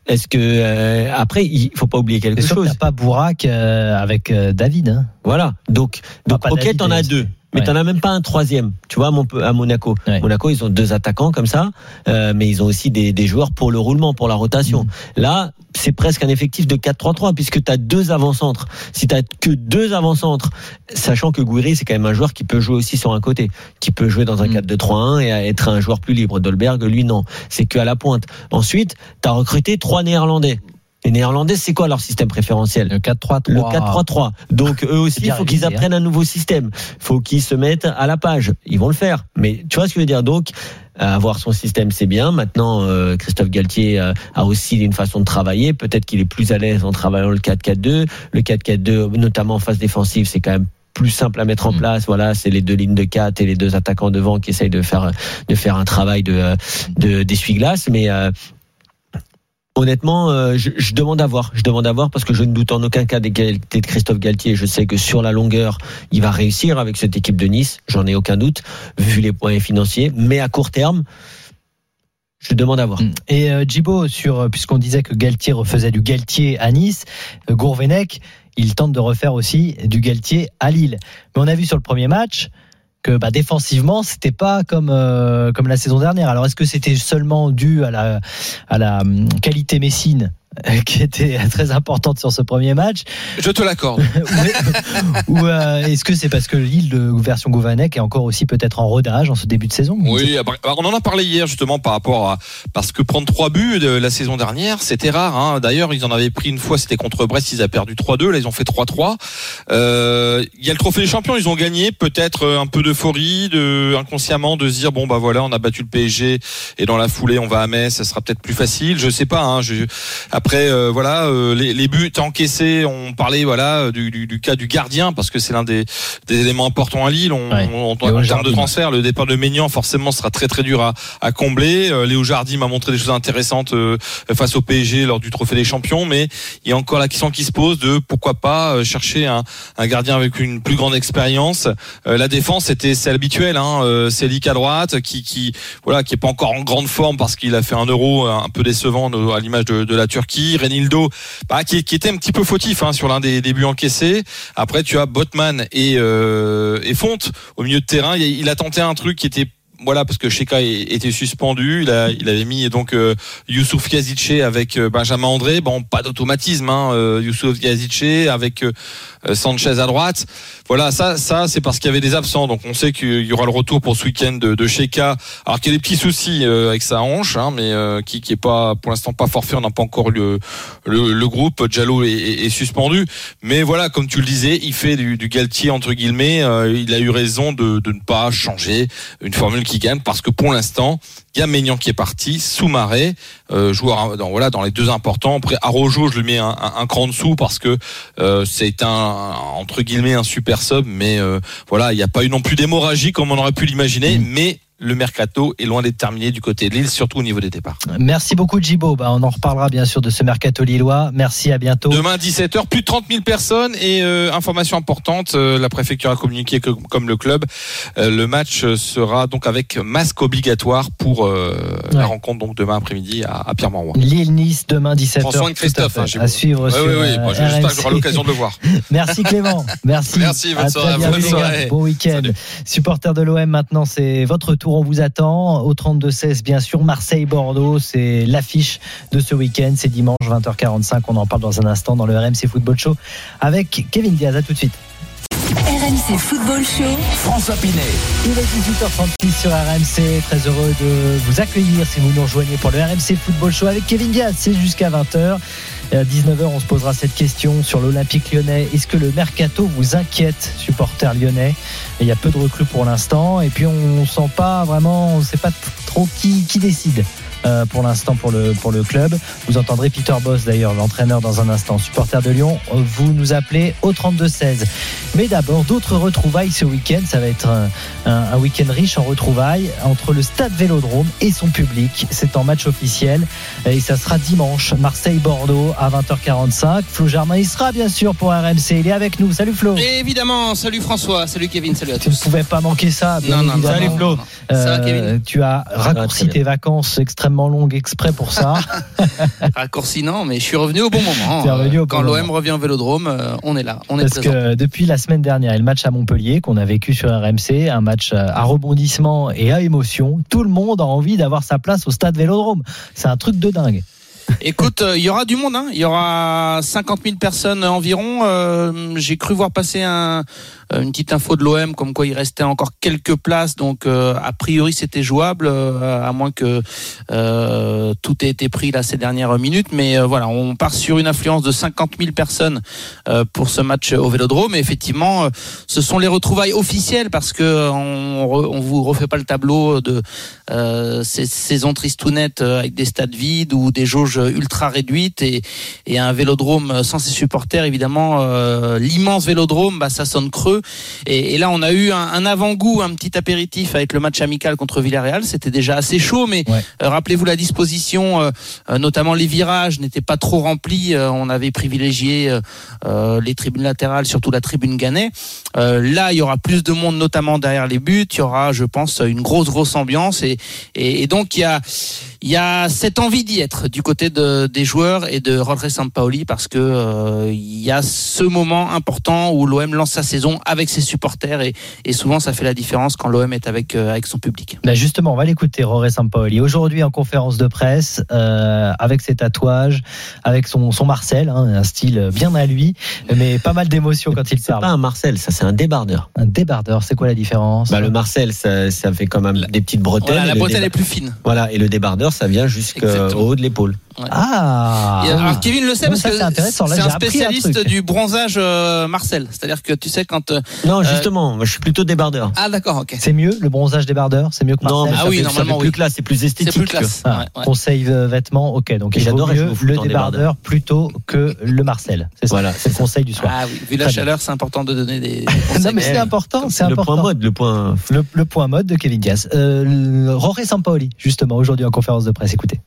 est-ce que après il faut pas oublier quelque chose. T'as pas Bourak avec David. Hein. Voilà. Donc donc ok t'en as deux. Mais tu t'en as même pas un troisième. Tu vois, à Monaco. Monaco, ils ont deux attaquants comme ça, euh, mais ils ont aussi des, des, joueurs pour le roulement, pour la rotation. Mm. Là, c'est presque un effectif de 4-3-3 puisque tu as deux avant-centres. Si tu que deux avant-centres, sachant que Gouiri, c'est quand même un joueur qui peut jouer aussi sur un côté, qui peut jouer dans un 4-2-3-1 mm. et être un joueur plus libre. Dolberg, lui, non. C'est que à la pointe. Ensuite, tu as recruté trois Néerlandais. Les Néerlandais, c'est quoi leur système préférentiel Le 4-3-3. Le 4-3-3. Donc eux aussi, il faut qu'ils hein. apprennent un nouveau système. Il faut qu'ils se mettent à la page. Ils vont le faire. Mais tu vois ce que je veux dire? Donc, avoir son système, c'est bien. Maintenant, euh, Christophe Galtier euh, a aussi une façon de travailler. Peut-être qu'il est plus à l'aise en travaillant le 4-4-2. Le 4-4-2, notamment en phase défensive, c'est quand même plus simple à mettre en mm. place. Voilà, c'est les deux lignes de 4 et les deux attaquants devant qui essayent de faire de faire un travail de de d'essuie-glace. Mais euh, Honnêtement, euh, je, je, demande à voir. Je demande à voir parce que je ne doute en aucun cas des qualités de Christophe Galtier. Je sais que sur la longueur, il va réussir avec cette équipe de Nice. J'en ai aucun doute, vu les points financiers. Mais à court terme, je demande à voir. Mm. Et euh, sur euh, puisqu'on disait que Galtier refaisait du Galtier à Nice, euh, Gourvenec, il tente de refaire aussi du Galtier à Lille. Mais on a vu sur le premier match, que bah, défensivement c'était pas comme euh, comme la saison dernière. Alors est-ce que c'était seulement dû à la à la hum, qualité Messine qui était très importante sur ce premier match. Je te l'accorde. ou euh, est-ce que c'est parce que l'île de version Gouvanec est encore aussi peut-être en rodage en ce début de saison Oui, on en a parlé hier justement par rapport à parce que prendre trois buts de la saison dernière, c'était rare. Hein. D'ailleurs, ils en avaient pris une fois, c'était contre Brest, ils ont perdu 3-2. Là, ils ont fait 3-3. Euh, il y a le trophée des champions, ils ont gagné. Peut-être euh, un peu d'euphorie, de inconsciemment de se dire bon bah voilà, on a battu le PSG et dans la foulée on va à Metz, ça sera peut-être plus facile. Je sais pas. Hein. Je, Après, euh, voilà, euh, les, les, buts encaissés, on parlait voilà du, du, du cas du gardien parce que c'est l'un des, des, éléments importants à Lille. On, ouais. on, en termes de transfert, le départ de Maignan forcément sera très très dur à, à combler. Euh, Léo Jardim m'a montré des choses intéressantes euh, face au PSG lors du Trophée des Champions, mais il y a encore la question qui se pose de pourquoi pas chercher un, un gardien avec une plus grande expérience. la défense c'était c'est habituel, hein, c'est à droite qui, qui voilà qui est pas encore en grande forme parce qu'il a fait un euro un peu décevant à l'image de, de, la Turquie. Renildo, bah, qui, était un petit peu fautif hein, sur l'un des, des, buts encaissés. Après, tu as Botman et, euh, Fonte au milieu de terrain. Il a tenté un truc qui était voilà parce que Sheka était suspendu. Il, a, il avait mis donc euh, Youssouf Kazice avec euh, Benjamin André. Bon pas d'automatisme hein, euh, Youssouf Kazice avec euh, Sanchez à droite. Voilà ça ça c'est parce qu'il y avait des absents. Donc on sait qu'il y aura le retour pour ce week-end de, de Sheka alors qu'il y a des petits soucis avec sa hanche hein, mais qui, qui est pas pour l'instant pas forfait. On n'a pas encore le, le, le groupe. Est, est, est, suspendu. Mais voilà comme tu le disais il fait du, du Galtier entre guillemets. Il a eu raison de, de ne pas changer une formule qui gagne parce que pour l'instant, il y a Maignan qui est parti, Soumaré, euh, joueur dans, voilà dans les deux importants. Après Arojo, je le mets un, un, un cran dessous parce que euh, c'est un entre guillemets un super sub, mais euh, voilà, il n'y a pas eu non plus d'hémorragie comme on aurait pu l'imaginer, mmh. mais le mercato est loin d'être terminé du côté de Lille, surtout au niveau des départs. Merci beaucoup Djibo. Bah, on en reparlera bien sûr de ce mercato lillois. Merci, à bientôt. Demain 17h, plus de 30 000 personnes et euh, information importante, euh, la préfecture a communiqué que, comme le club, euh, le match sera donc avec masque obligatoire pour ouais. la rencontre donc demain après-midi à, à Pierre-Mauroy. Lille-Nice demain 17h. François Christophe, à, à suivre oui, oui. Moi, j'espère que j'aurai l'occasion de le voir. Merci Clément. Merci. Merci, bonne à soirée. Bonne, soirée. bon week-end. Supporter de l'OM maintenant, c'est votre tour, on vous attend au 32-16, bien sûr. Marseille-Bordeaux, c'est l'affiche de ce week-end. C'est dimanche 20h45. On en parle dans un instant dans le RMC Football Show avec Kevin Diaz. À tout de suite. RMC Football Show. François Pinet. Il est 18h36 sur RMC. Très heureux de vous accueillir si vous nous rejoignez pour le RMC Football Show avec Kevin Diaz. C'est jusqu'à 20h. Et à 19h, on se posera cette question sur l'Olympique lyonnais. Est-ce que le mercato vous inquiète, supporter lyonnais? Il y a peu de recrues pour l'instant. Et puis, on ne sent pas vraiment, on ne sait pas trop qui, qui décide. Euh, pour l'instant pour le, pour le club. Vous entendrez Peter Boss d'ailleurs, l'entraîneur dans un instant. Supporter de Lyon, vous nous appelez au 32-16. Mais d'abord, d'autres retrouvailles ce week-end. Ça va être un, un, un week-end riche en retrouvailles entre le stade Vélodrome et son public. C'est en match officiel et ça sera dimanche, Marseille-Bordeaux à 20h45. Flo Germain, il sera bien sûr pour RMC. Il est avec nous. Salut Flo. Et évidemment, salut François, salut Kevin, salut à tous. Tu ne pouvais pas manquer ça. Non, non, évidemment. salut Flo. Euh, ça va, Kevin tu as raccourci tes vacances extrêmement longues exprès pour ça. raccourci non, mais je suis revenu au bon moment. Revenu au Quand bon l'OM revient au Vélodrome, euh, on est là, on est Parce présent. que depuis la semaine dernière et le match à Montpellier qu'on a vécu sur RMC, un match à rebondissement et à émotion, tout le monde a envie d'avoir sa place au stade Vélodrome. C'est un truc de dingue. Écoute, il euh, y aura du monde. Hein. Il y aura 50 000 personnes environ. Euh, J'ai cru voir passer un, une petite info de l'OM comme quoi il restait encore quelques places. Donc, euh, a priori, c'était jouable, euh, à moins que euh, tout ait été pris là ces dernières minutes. Mais euh, voilà, on part sur une affluence de 50 000 personnes euh, pour ce match au Vélodrome. Et effectivement, ce sont les retrouvailles officielles parce que on, on vous refait pas le tableau de ces saisons tristounettes avec des stades vides ou des jauges ultra réduites et, et un Vélodrome sans ses supporters. Évidemment, euh, l'immense Vélodrome, bah, ça sonne creux. Et, et, là, on a eu un, un avant-goût, un petit apéritif avec le match amical contre Villarreal. C'était déjà assez chaud, mais ouais. euh, rappelez-vous la disposition, euh, notamment les virages n'étaient pas trop remplis. on avait privilégié les tribunes latérales, surtout la tribune Gannet. là, il y aura plus de monde, notamment derrière les buts. Il y aura, je pense, une grosse, grosse ambiance. Et, et, et donc, il y a, il y a cette envie d'y être du côté de, des joueurs et de Rodré Sampaoli parce que euh, il y a ce moment important où l'OM lance sa saison avec ses supporters et, et, souvent ça fait la différence quand l'OM est avec euh, avec son public. Ben justement, on va l'écouter Rodré Sampaoli aujourd'hui en conférence de presse euh, avec ses tatouages, avec son son Marcel, hein, un style bien à lui, mais pas mal d'émotions quand il parle. pas un Marcel, ça c'est un débardeur. Un débardeur, c'est quoi la différence? Bah, Le Marcel, ça, ça fait quand même des petites bretelles. Voilà, la bretelle est plus fine. Voilà, et le débardeur, ça vient jusqu'au haut de l'épaule. Ah. Et alors, Kevin le sait Non, parce ça, que c'est intéressant. Là, c'est j'ai un spécialiste du bronzage euh, Marcel. C'est-à-dire que tu sais quand. euh, Non, euh, justement, moi, je suis plutôt débardeur. Ah d'accord, ok. C'est mieux le bronzage débardeur, c'est mieux que Non, Marcel. mais Ah ça oui, fait, ça normalement, fait plus oui. classe, c'est plus C'est esthétique. plus classe. Ah, ouais, ouais. Conseil euh, vêtements, ok. Donc foot le débardeur débardeur. plutôt que le Marcel. C'est ça. Voilà, c'est le conseil du soir. Ah oui, vu la chaleur, c'est important de donner des. non mais c'est important, c'est Le important. point mode, le point. Le, le point mode de Kevin Diaz. Le- Jorge Sampaoli, justement, aujourd'hui en conférence de presse. Écoutez.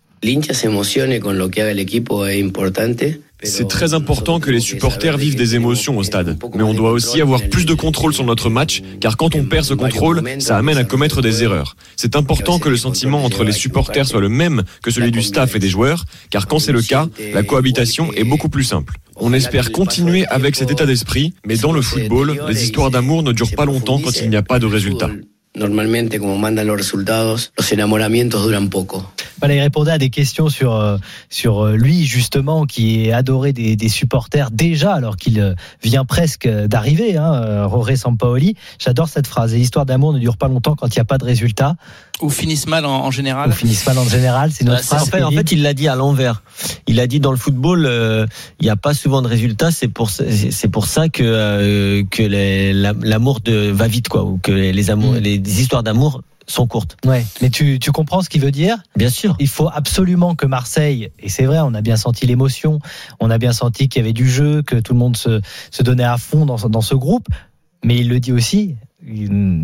C'est très important que les supporters vivent des émotions au stade, mais on doit aussi avoir plus de contrôle sur notre match, car quand on perd ce contrôle, ça amène à commettre des erreurs. C'est important que le sentiment entre les supporters soit le même que celui du staff et des joueurs, car quand c'est le cas, la cohabitation est beaucoup plus simple. On espère continuer avec cet état d'esprit, mais dans le football, les histoires d'amour ne durent pas longtemps quand il n'y a pas de résultats. Normalmente, como mandan los resultados, los enamoramientos duran poco. Voilà, il répondait à des questions sur euh, sur euh, lui justement qui est adoré des, des supporters déjà alors qu'il euh, vient presque d'arriver. Hein, euh, Jorge Sampaoli. J'adore cette phrase. Et l'histoire d'amour ne dure pas longtemps quand il n'y a pas de résultat. Ou finissent mal en, en général. Ou finissent mal en général. C'est notre Bah, c'est- en phrase. fait, en fait, il l'a dit à l'envers. Il a dit dans le football, euh, il n'y a pas souvent de résultats. C'est pour ça- c'est pour ça que euh, que la- l'amour de va vite quoi, ou que les, les amours, Mm. les histoires d'amour sont courtes. Ouais, mais tu, tu comprends ce qu'il veut dire? Bien sûr. Il faut absolument que Marseille, et c'est vrai, on a bien senti l'émotion, on a bien senti qu'il y avait du jeu, que tout le monde se, se donnait à fond dans, ce- dans ce groupe, mais il le dit aussi,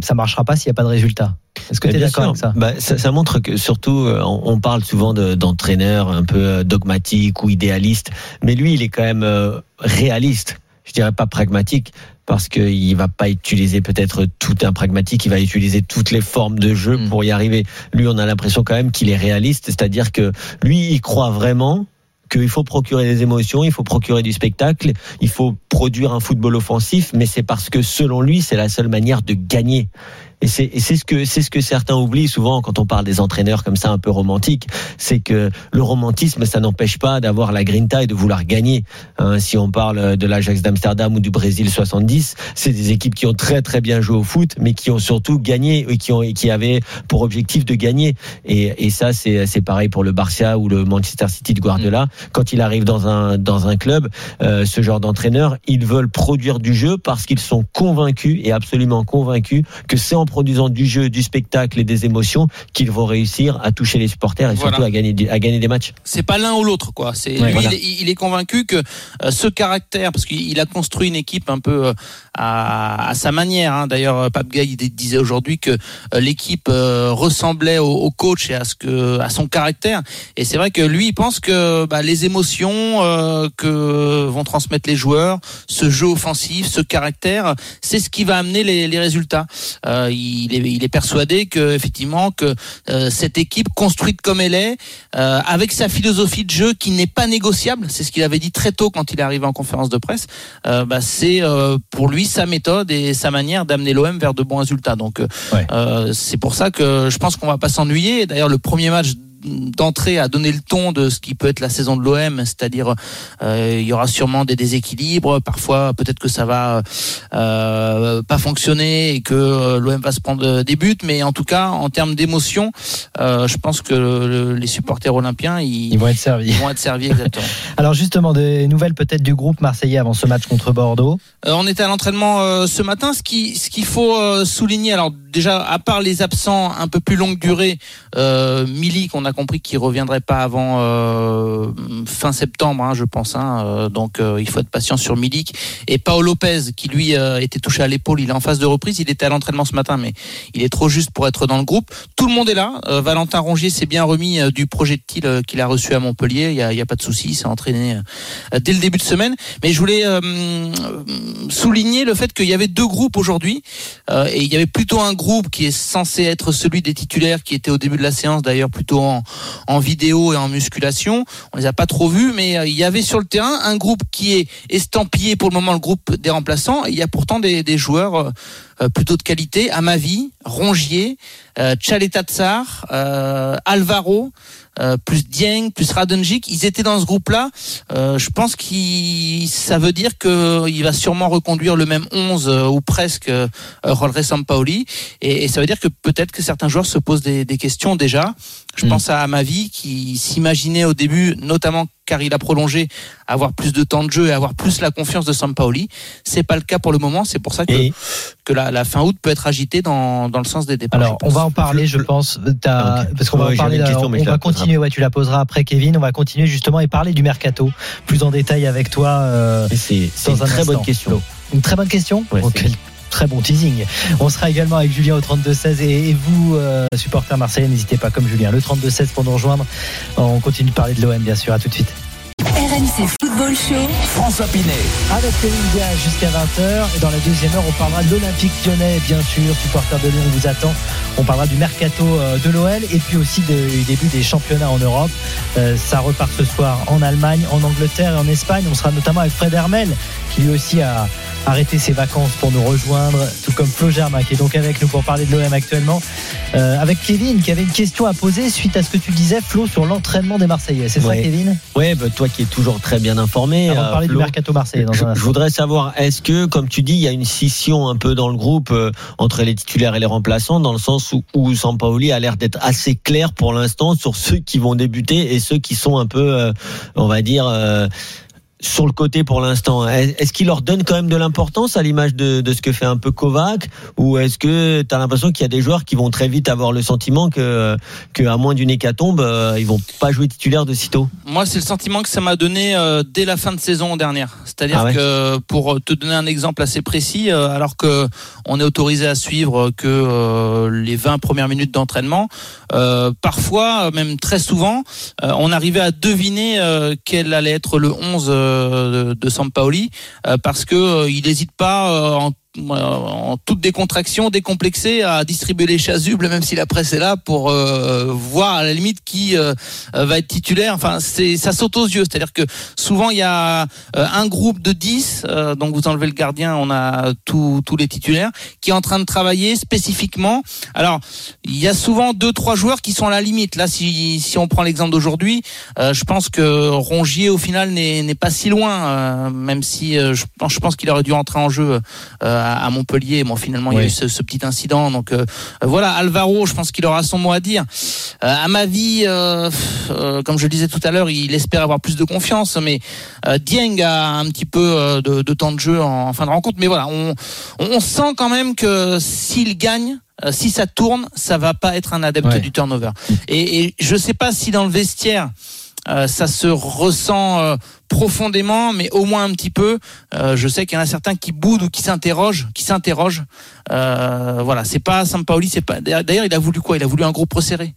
ça marchera pas s'il n'y a pas de résultat. Est-ce que tu es d'accord avec ça? Bah, ça, ça montre que surtout, euh, on, on parle souvent de- d'entraîneurs un peu euh, dogmatiques ou idéalistes, mais lui, il est quand même euh, réaliste. Je dirais pas pragmatique parce qu'il va pas utiliser peut-être tout un pragmatique, il va utiliser toutes les formes de jeu Mm. pour y arriver. Lui, on a l'impression quand même qu'il est réaliste, c'est-à-dire que lui, il croit vraiment qu'il faut procurer des émotions, il faut procurer du spectacle, il faut produire un football offensif, mais c'est parce que selon lui, c'est la seule manière de gagner. Et c'est ce que c'est ce que certains oublient souvent quand on parle des entraîneurs comme ça un peu romantiques, c'est que le romantisme ça n'empêche pas d'avoir la grinta et de vouloir gagner. Hein, si on parle de l'Ajax d'Amsterdam ou du Brésil 70, c'est des équipes qui ont très très bien joué au foot, mais qui ont surtout gagné et qui ont et qui avaient pour objectif de gagner. Et, et ça c'est c'est pareil pour le Barça ou le Manchester City de Guardiola. Quand il arrive dans un dans un club, euh, ce genre d'entraîneurs, ils veulent produire du jeu parce qu'ils sont convaincus et absolument convaincus que c'est en produisant du jeu, du spectacle et des émotions qu'ils vont réussir à toucher les supporters et surtout Voilà. à gagner du- à gagner des matchs. c'est pas l'un ou l'autre quoi c'est Ouais, lui voilà. il, est, il est convaincu que euh, ce caractère parce qu'il il a construit une équipe un peu euh, à, à sa manière hein. d'ailleurs euh, Pape Gay disait aujourd'hui que euh, l'équipe euh, ressemblait au, coach et à ce que à son caractère et c'est vrai que lui il pense que bah, les émotions euh, que vont transmettre les joueurs ce jeu offensif ce caractère c'est ce qui va amener les, les résultats Euh, il, est, il est persuadé que effectivement que euh, cette équipe construite comme elle est avec sa philosophie de jeu qui n'est pas négociable. C'est ce qu'il avait dit très tôt quand il est arrivé en conférence de presse. Bah, c'est pour lui sa méthode et sa manière d'amener l'OM vers de bons résultats. Donc euh, Ouais. euh, c'est pour ça que je pense qu'on va pas s'ennuyer. D'ailleurs, le premier match d'entrée a donné le ton de ce qui peut être la saison de l'OM, c'est-à-dire euh, il y aura sûrement des déséquilibres, parfois peut-être que ça va euh, pas fonctionner et que euh, l'OM va se prendre des buts, mais en tout cas en termes d'émotion, euh, je pense que le- les supporters olympiens ils, Ils vont être servis. ils vont être servis exactement. Alors justement, des nouvelles peut-être du groupe marseillais avant ce match contre Bordeaux? On était à l'entraînement ce matin. Ce qui, ce qu'il faut souligner, alors déjà, à part les absents un peu plus longue durée, euh, Milik, on a compris qu'il reviendrait pas avant euh, fin septembre, hein, je pense. hein. Euh, donc, il faut être patient sur Milik. Et Paolo Lopez, qui lui était touché à l'épaule, il est en phase de reprise. Il était à l'entraînement ce matin, mais il est trop juste pour être dans le groupe. Tout le monde est là. Valentin Rongier s'est bien remis du projectile qu'il a reçu à Montpellier. Il y a, a pas de souci. Il s'est entraîné dès le début de semaine. Mais je voulais souligner le fait qu'il y avait deux groupes aujourd'hui et il y avait plutôt un groupe qui est censé être celui des titulaires qui était au début de la séance d'ailleurs plutôt en, vidéo et en musculation. On les a pas trop vus, mais euh, il y avait sur le terrain un groupe qui est estampillé pour le moment le groupe des remplaçants. Il y a pourtant des, joueurs euh, euh, plutôt de qualité. À ma vie, Rongier, euh, Tsar, euh, Alvaro. Euh, plus Dieng, plus Radonjic, ils étaient dans ce groupe-là. Euh, je pense qu'il ça veut dire qu'il va sûrement reconduire le même 11 euh, ou presque euh, Rolre Sampaoli et, et ça veut dire que peut-être que certains joueurs se posent des, des questions déjà. Je Mm. pense à Amavi qui s'imaginait au début, notamment car il a prolongé, avoir plus de temps de jeu et avoir plus la confiance de Sampaoli. C'est pas le cas pour le moment. C'est pour ça que, que la, la fin août peut être agitée dans, dans le sens des départs. Alors, on va en parler, je pense, t'as- parce qu'on va Ouais, en parler. là, question, mais on va continuer. Ouais, tu la poseras après, Kevin. On va continuer justement et parler du mercato plus en détail avec toi. euh, C'est une un très bonne question. Une très bonne question. Ouais, Très bon teasing. On sera également avec Julien au 32-16 et, et vous, euh, supporters marseillais, n'hésitez pas comme Julien. Le 32-16 pour nous rejoindre. On continue de parler de l'OM, bien sûr. À tout de suite. RMC Football Show. François Pinet. Avec Diaz jusqu'à 20h. Et dans la deuxième heure, on parlera de l'Olympique lyonnais, bien sûr. Supporters de Lyon, on vous attend. On parlera du mercato euh, de l'OL et puis aussi du début des championnats en Europe. Euh, ça repart ce soir en Allemagne, en Angleterre et en Espagne. On sera notamment avec Fred Hermel, qui lui aussi a arrêté ses vacances pour nous rejoindre, tout comme Flo Germain, qui est donc avec nous pour parler de l'OM actuellement. Euh, avec Kevin, qui avait une question à poser suite à ce que tu disais, Flo, sur l'entraînement des Marseillais. C'est ça. Kevin? Ouais, bah, toi qui es toujours très bien informé. Avant de euh, parler du mercato marseillais dans je, un je voudrais savoir, est-ce que, comme tu dis, il y a une scission un peu dans le groupe euh, entre les titulaires et les remplaçants, dans le sens où, où Sampaoli a l'air d'être assez clair pour l'instant sur ceux qui vont débuter et ceux qui sont un peu, euh, on va dire, euh, sur le côté pour l'instant. Est- Est-ce qu'il leur donne quand même de l'importance à l'image de, de ce que fait un peu Kovac ou est-ce que tu as l'impression qu'il y a des joueurs qui vont très vite avoir le sentiment que, que à moins d'une hécatombe, euh, ils vont pas jouer titulaire de sitôt Moi, c'est le sentiment que ça m'a donné euh, dès la fin de saison dernière. C'est-à-dire Ah ouais? que, pour te donner un exemple assez précis, euh, alors que on est autorisé à suivre que les 20 premières minutes d'entraînement, parfois, même très souvent, on arrivait à deviner quel allait être le 11 euh, de, de Sampaoli, euh, parce que euh, il n'hésite pas euh, en en toute décontraction, décomplexé, à distribuer les chasubles, même si la presse est là, pour euh, voir à la limite qui euh, euh, va être titulaire. Enfin, ça saute aux yeux. C'est-à-dire que souvent il y a euh, un groupe de 10, euh, donc vous enlevez le gardien, on a tous les titulaires, qui est en train de travailler spécifiquement. Alors, il y a souvent deux trois joueurs qui sont à la limite. Là, si on prend l'exemple d'aujourd'hui, euh, je pense que Rongier au final n'est pas si loin, euh, même si euh, je pense qu'il aurait dû entrer en jeu. euh, à Montpellier. Bon, finalement, il y a eu ce, ce petit incident. Donc euh, voilà, Alvaro, je pense qu'il aura son mot à dire. Euh, à ma vie, euh, comme je le disais tout à l'heure, il espère avoir plus de confiance, mais Dieng a un petit peu de, de temps de jeu en, en fin de rencontre. Mais voilà, on, on sent quand même que s'il gagne. euh, si ça tourne, ça va pas être un adepte Ouais. du turnover. Et, et je sais pas si dans le vestiaire, euh, ça se ressent euh, profondément, mais au moins un petit peu. Euh, je sais qu'il y en a certains qui boudent ou qui s'interrogent, qui s'interrogent. Euh, voilà, c'est pas Sampaoli, c'est pas. D'ailleurs, il a voulu quoi? Il a voulu un groupe resserré.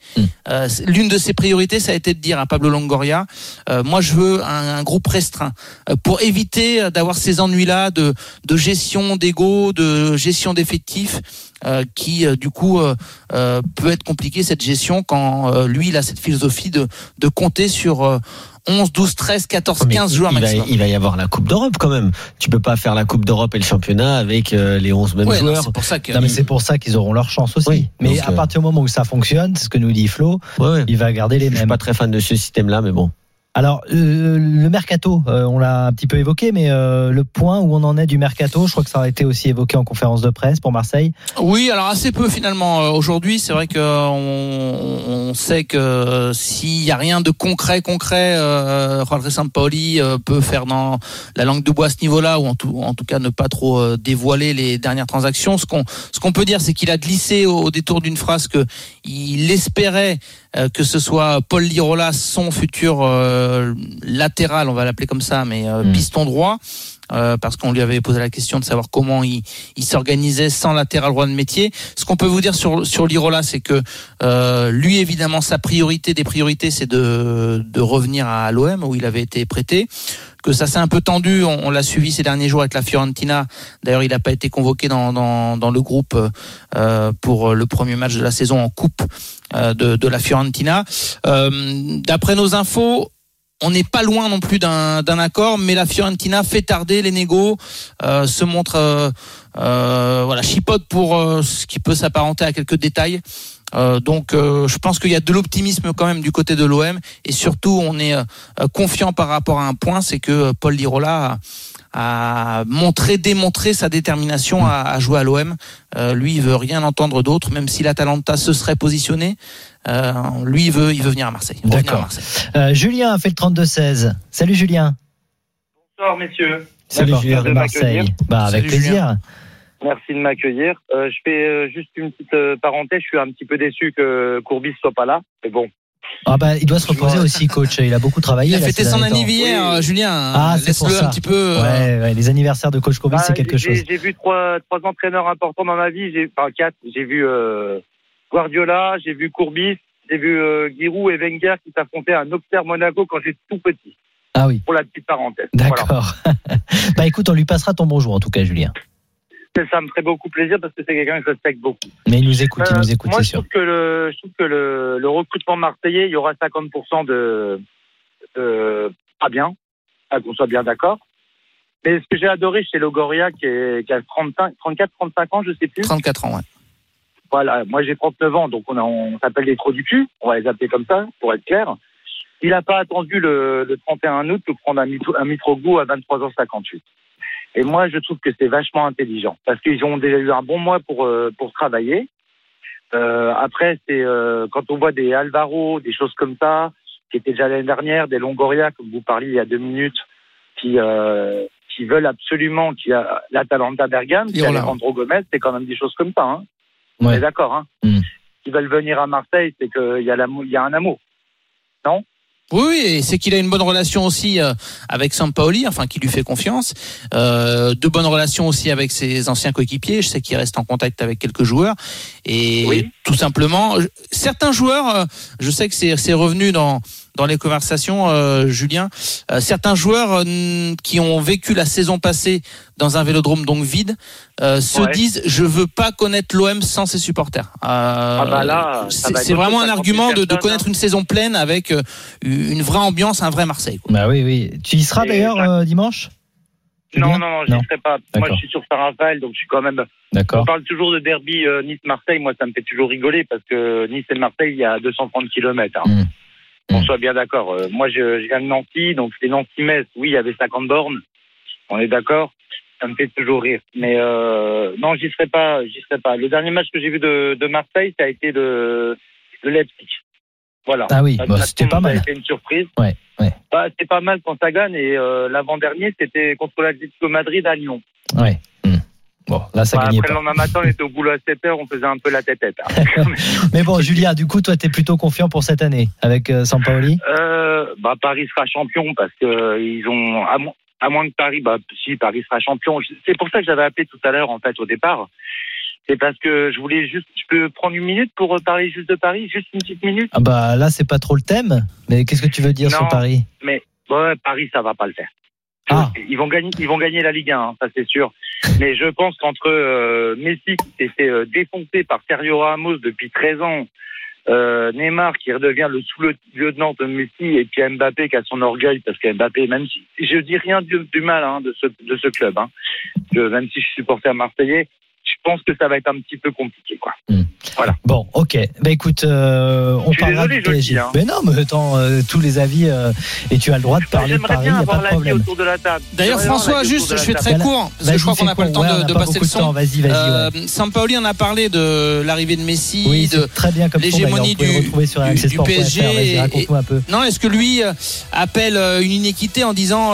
Euh, c'est- L'une de ses priorités, ça a été de dire à Pablo Longoria, euh, moi, je veux un, un groupe restreint euh, pour éviter euh, d'avoir ces ennuis-là de, de gestion d'ego, de gestion d'effectifs. euh, qui euh, du coup euh, euh, peut être compliqué cette gestion quand euh, lui il a cette philosophie de, de compter sur euh, 11, 12, 13, 14, Mais 15 il- joueurs il va, maximum. il va y avoir la Coupe d'Europe quand même. Tu peux pas faire la Coupe d'Europe et le championnat avec euh, les 11 mêmes Ouais, non, joueurs. c'est pour ça que Non, mais c'est pour ça qu'ils auront leur chance aussi. Oui, mais à euh, partir du moment où ça fonctionne, c'est ce que nous dit Flo, Ouais, ouais. il va garder les Je suis mêmes. pas très fan de ce système-là, mais bon. Alors, euh, le mercato, euh, on l'a un petit peu évoqué, mais euh, le point où on en est du mercato, je crois que ça a été aussi évoqué en conférence de presse pour Marseille. Oui, alors assez peu finalement. Euh, Aujourd'hui, c'est vrai que on, on sait que s'il y a rien de concret, concret, euh, Jorge Sampaoli euh, peut faire dans la langue de bois à ce niveau-là, ou en tout, en tout cas ne pas trop euh, dévoiler les dernières transactions. Ce qu'on ce qu'on peut dire, c'est qu'il a glissé au, au détour d'une phrase que il espérait euh, que ce soit Paul Lirola, son futur euh, latéral, on va l'appeler comme ça, mais euh, Mm. piston droit. euh, parce qu'on lui avait posé la question de savoir comment il, il s'organisait sans latéral droit de métier. Ce qu'on peut vous dire sur sur Lirola, c'est que euh, lui évidemment sa priorité des priorités, c'est de de revenir à l'OM où il avait été prêté. Que ça s'est un peu tendu, on, on l'a suivi ces derniers jours avec la Fiorentina. D'ailleurs, il n'a pas été convoqué dans dans, dans le groupe euh, pour le premier match de la saison en coupe euh, de de la Fiorentina. Euh, D'après nos infos, on n'est pas loin non plus d'un accord, mais la Fiorentina fait tarder les négos, euh, se montre euh, euh, voilà chipote pour euh, ce qui peut s'apparenter à quelques détails. Euh, donc euh, je pense qu'il y a de l'optimisme quand même du côté de l'OM et surtout on est euh, confiant par rapport à un point, c'est que Paul Lirola a, a, montré, démontré sa détermination à, à jouer à l'OM. lui, il veut rien entendre d'autre, même si l'Atalanta se serait positionné. lui, il veut, il veut venir à Marseille. D'accord. Julien a fait le 32-16. Salut Julien. Bonsoir messieurs. Salut Julien de Marseille. Bah, avec Salut, plaisir. Julien. Merci de m'accueillir. Euh, je fais euh, juste une petite euh, parenthèse. Je suis un petit peu déçu que Courbis soit pas là. Mais bon. Ah bah, il doit se reposer aussi, coach. Il a beaucoup travaillé. Il a fêté son anniversaire, euh, Julien. Ah, c'est pour Laisse-le ça. un petit peu. euh, Ouais, ouais, les anniversaires de coach Courbis, Ah, c'est quelque chose. J'ai vu trois, trois entraîneurs importants dans ma vie. J'ai, enfin, quatre. J'ai vu euh, Guardiola, j'ai vu Courbis, j'ai vu euh, Giroud et Wenger qui s'affrontaient à un Auxerre Monaco quand j'étais tout petit. Ah oui. Pour la petite parenthèse. Voilà. D'accord. bah écoute, on lui passera ton bonjour en tout cas, Julien. Ça me ferait beaucoup plaisir parce que c'est quelqu'un que je respecte beaucoup. Mais il nous écoute, il Euh, nous écoute, moi, c'est je sûr. trouve que le, je trouve que le, le recrutement marseillais, il y aura 50% de, de pas bien, à qu'on soit bien d'accord. Mais ce que j'ai adoré chez Logoria, qui, est, qui a 35, 34, 35 ans, je sais plus. 34 ans, ouais. Voilà, moi j'ai 39 ans, donc on, a- on s'appelle les trous du cul, on va les appeler comme ça, pour être clair. Il n'a pas attendu le, le 31 août pour prendre un, mitro, un à 23h58. Et moi, je trouve que c'est vachement intelligent, parce qu'ils ont déjà eu un bon mois pour, euh, pour travailler. Euh, après, c'est euh, quand on voit des Alvaro, des choses comme ça, qui étaient déjà l'année dernière, des Longoria, comme vous parliez il y a deux minutes, qui, euh, qui veulent absolument, qui a l'Atalanta Bergame, qui a. Alejandro Gomez, c'est quand même des choses comme ça. Hein. On est d'accord. Hein. Mm. Qui veulent venir à Marseille, c'est qu'il y, a l'amour- il y a un amour. Non? Oui, et c'est qu'il a une bonne relation aussi euh, avec Sampaoli, enfin qui lui fait confiance. Euh, de bonnes relations aussi avec ses anciens coéquipiers. Je sais qu'il reste en contact avec quelques joueurs. Et tout simplement, certains joueurs, euh, je sais que c'est revenu dans dans les conversations, euh, Julien. euh, certains joueurs euh, qui ont vécu la saison passée dans un vélodrome donc vide euh, se Ouais. disent je veux pas connaître l'OM sans ses supporters. Euh, bah là, ça c'est vraiment un argument de, de 50 000 connaître une saison pleine avec euh, une vraie ambiance, un vrai Marseille. quoi. Bah oui, oui. Tu y seras Et d'ailleurs euh, dimanche Non, non, non, je n'y serai pas. Moi, je suis sur Saint-Raphaël, donc je suis quand même. D'accord. On parle toujours de derby euh, Nice-Marseille. Moi, ça me fait toujours rigoler parce que Nice et Marseille, il y a 230 km. Hein. On soit bien d'accord. Euh, moi, je, je viens de Nancy, donc c'est Nancy-Metz. Oui, il y avait 50 bornes. On est d'accord. Ça me fait toujours rire. Mais euh, non, j'y serai pas. J'y serai pas. Le dernier match que j'ai vu de, de Marseille, ça a été de, de Leipzig. Voilà. Ah oui, bah, c'était pas mal. été une surprise. Ouais, ouais, Bah, c'est pas mal quand ça gagne. Et euh, l'avant-dernier, c'était contre l'Atlético Madrid à Lyon. ouais. Bon, là, ça Bah, gagnait après, pas. le lendemain matin, on était au boulot à 7 heures, on faisait un peu la tête-tête. hein. Mais bon, Julien, du coup, toi, t'es plutôt confiant pour cette année avec euh, Sampaoli euh, bah, Paris sera champion parce que euh, ils ont, à, mo- à moins que Paris, bah, si Paris sera champion. C'est pour ça que j'avais appelé tout à l'heure, en fait, au départ. C'est parce que je voulais juste, je peux prendre une minute pour euh, parler juste de Paris, juste une petite minute? Ah bah là, c'est pas trop le thème. Mais qu'est-ce que tu veux dire sur. Paris? Mais ouais, Paris, ça va pas le faire. Ah. Ils vont gagner, ils vont gagner la Ligue 1, hein, ça c'est sûr. Mais je pense qu'entre euh, Messi qui s'est fait euh, défoncer par Sergio Ramos depuis 13 ans, euh, Neymar qui redevient le sous-lieutenant de Messi et puis Mbappé qui a son orgueil parce que Mbappé, même si je dis rien du, du mal hein, de ce de ce club, hein, que même si je suis supporter marseillais, je pense que ça va être un petit peu compliqué, quoi. Voilà. Bon, ok. Bah écoute, euh, on Je suis parlera désolé, je PSG. dis, hein. Mais non, mais attends, euh, tous les avis euh, et tu as le droit de parler de Paris, bien y a pas avoir de l'avis problème. autour de la table. D'ailleurs, avoir François, juste, je table. très court, parce que je crois qu'on n'a pas le temps. Ouais, on de, a de pas passer le temps. Vas-y, vas-y, Sampaoli en a parlé de l'arrivée de Messi, Oui, de très bien comme l'hégémonie du. PSG. Non, est-ce que lui appelle une inéquité en disant,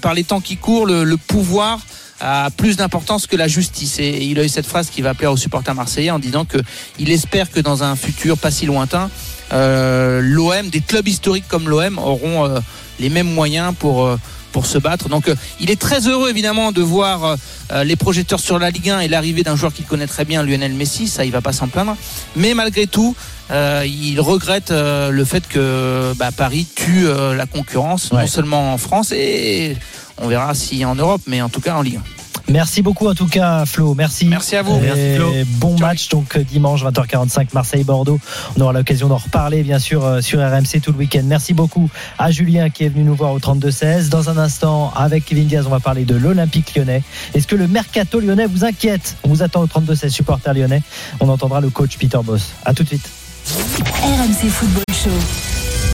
par les temps qui courent, le, le pouvoir a plus d'importance que la justice Et il a eu cette phrase qui va plaire aux supporters marseillais en disant que il espère que dans un futur pas si lointain, euh, l'OM, des clubs historiques comme l'OM auront euh, les mêmes moyens pour euh, pour se battre. Donc euh, il est très heureux évidemment de voir euh, les projecteurs sur la Ligue 1 et l'arrivée d'un joueur qu'il connaît très bien, Lionel Messi, ça il va pas s'en plaindre. Mais malgré tout, euh, il regrette euh, le fait que bah, Paris tue euh, la concurrence, non seulement en France et on verra si en Europe, mais en tout cas en Ligue 1. Merci beaucoup en tout cas Flo, merci. Merci à vous. Merci Flo. Bon match donc dimanche 20h45 Marseille-Bordeaux. On aura l'occasion d'en reparler bien sûr euh, sur RMC tout le week-end. Merci beaucoup à Julien qui est venu nous voir au 32-16. Dans un instant avec Kevin Diaz on va parler de l'Olympique lyonnais. Est-ce que le mercato lyonnais vous inquiète? On vous attend au 32-16 supporter lyonnais. On entendra le coach Peter Boss. À tout de suite. RMC Football Show.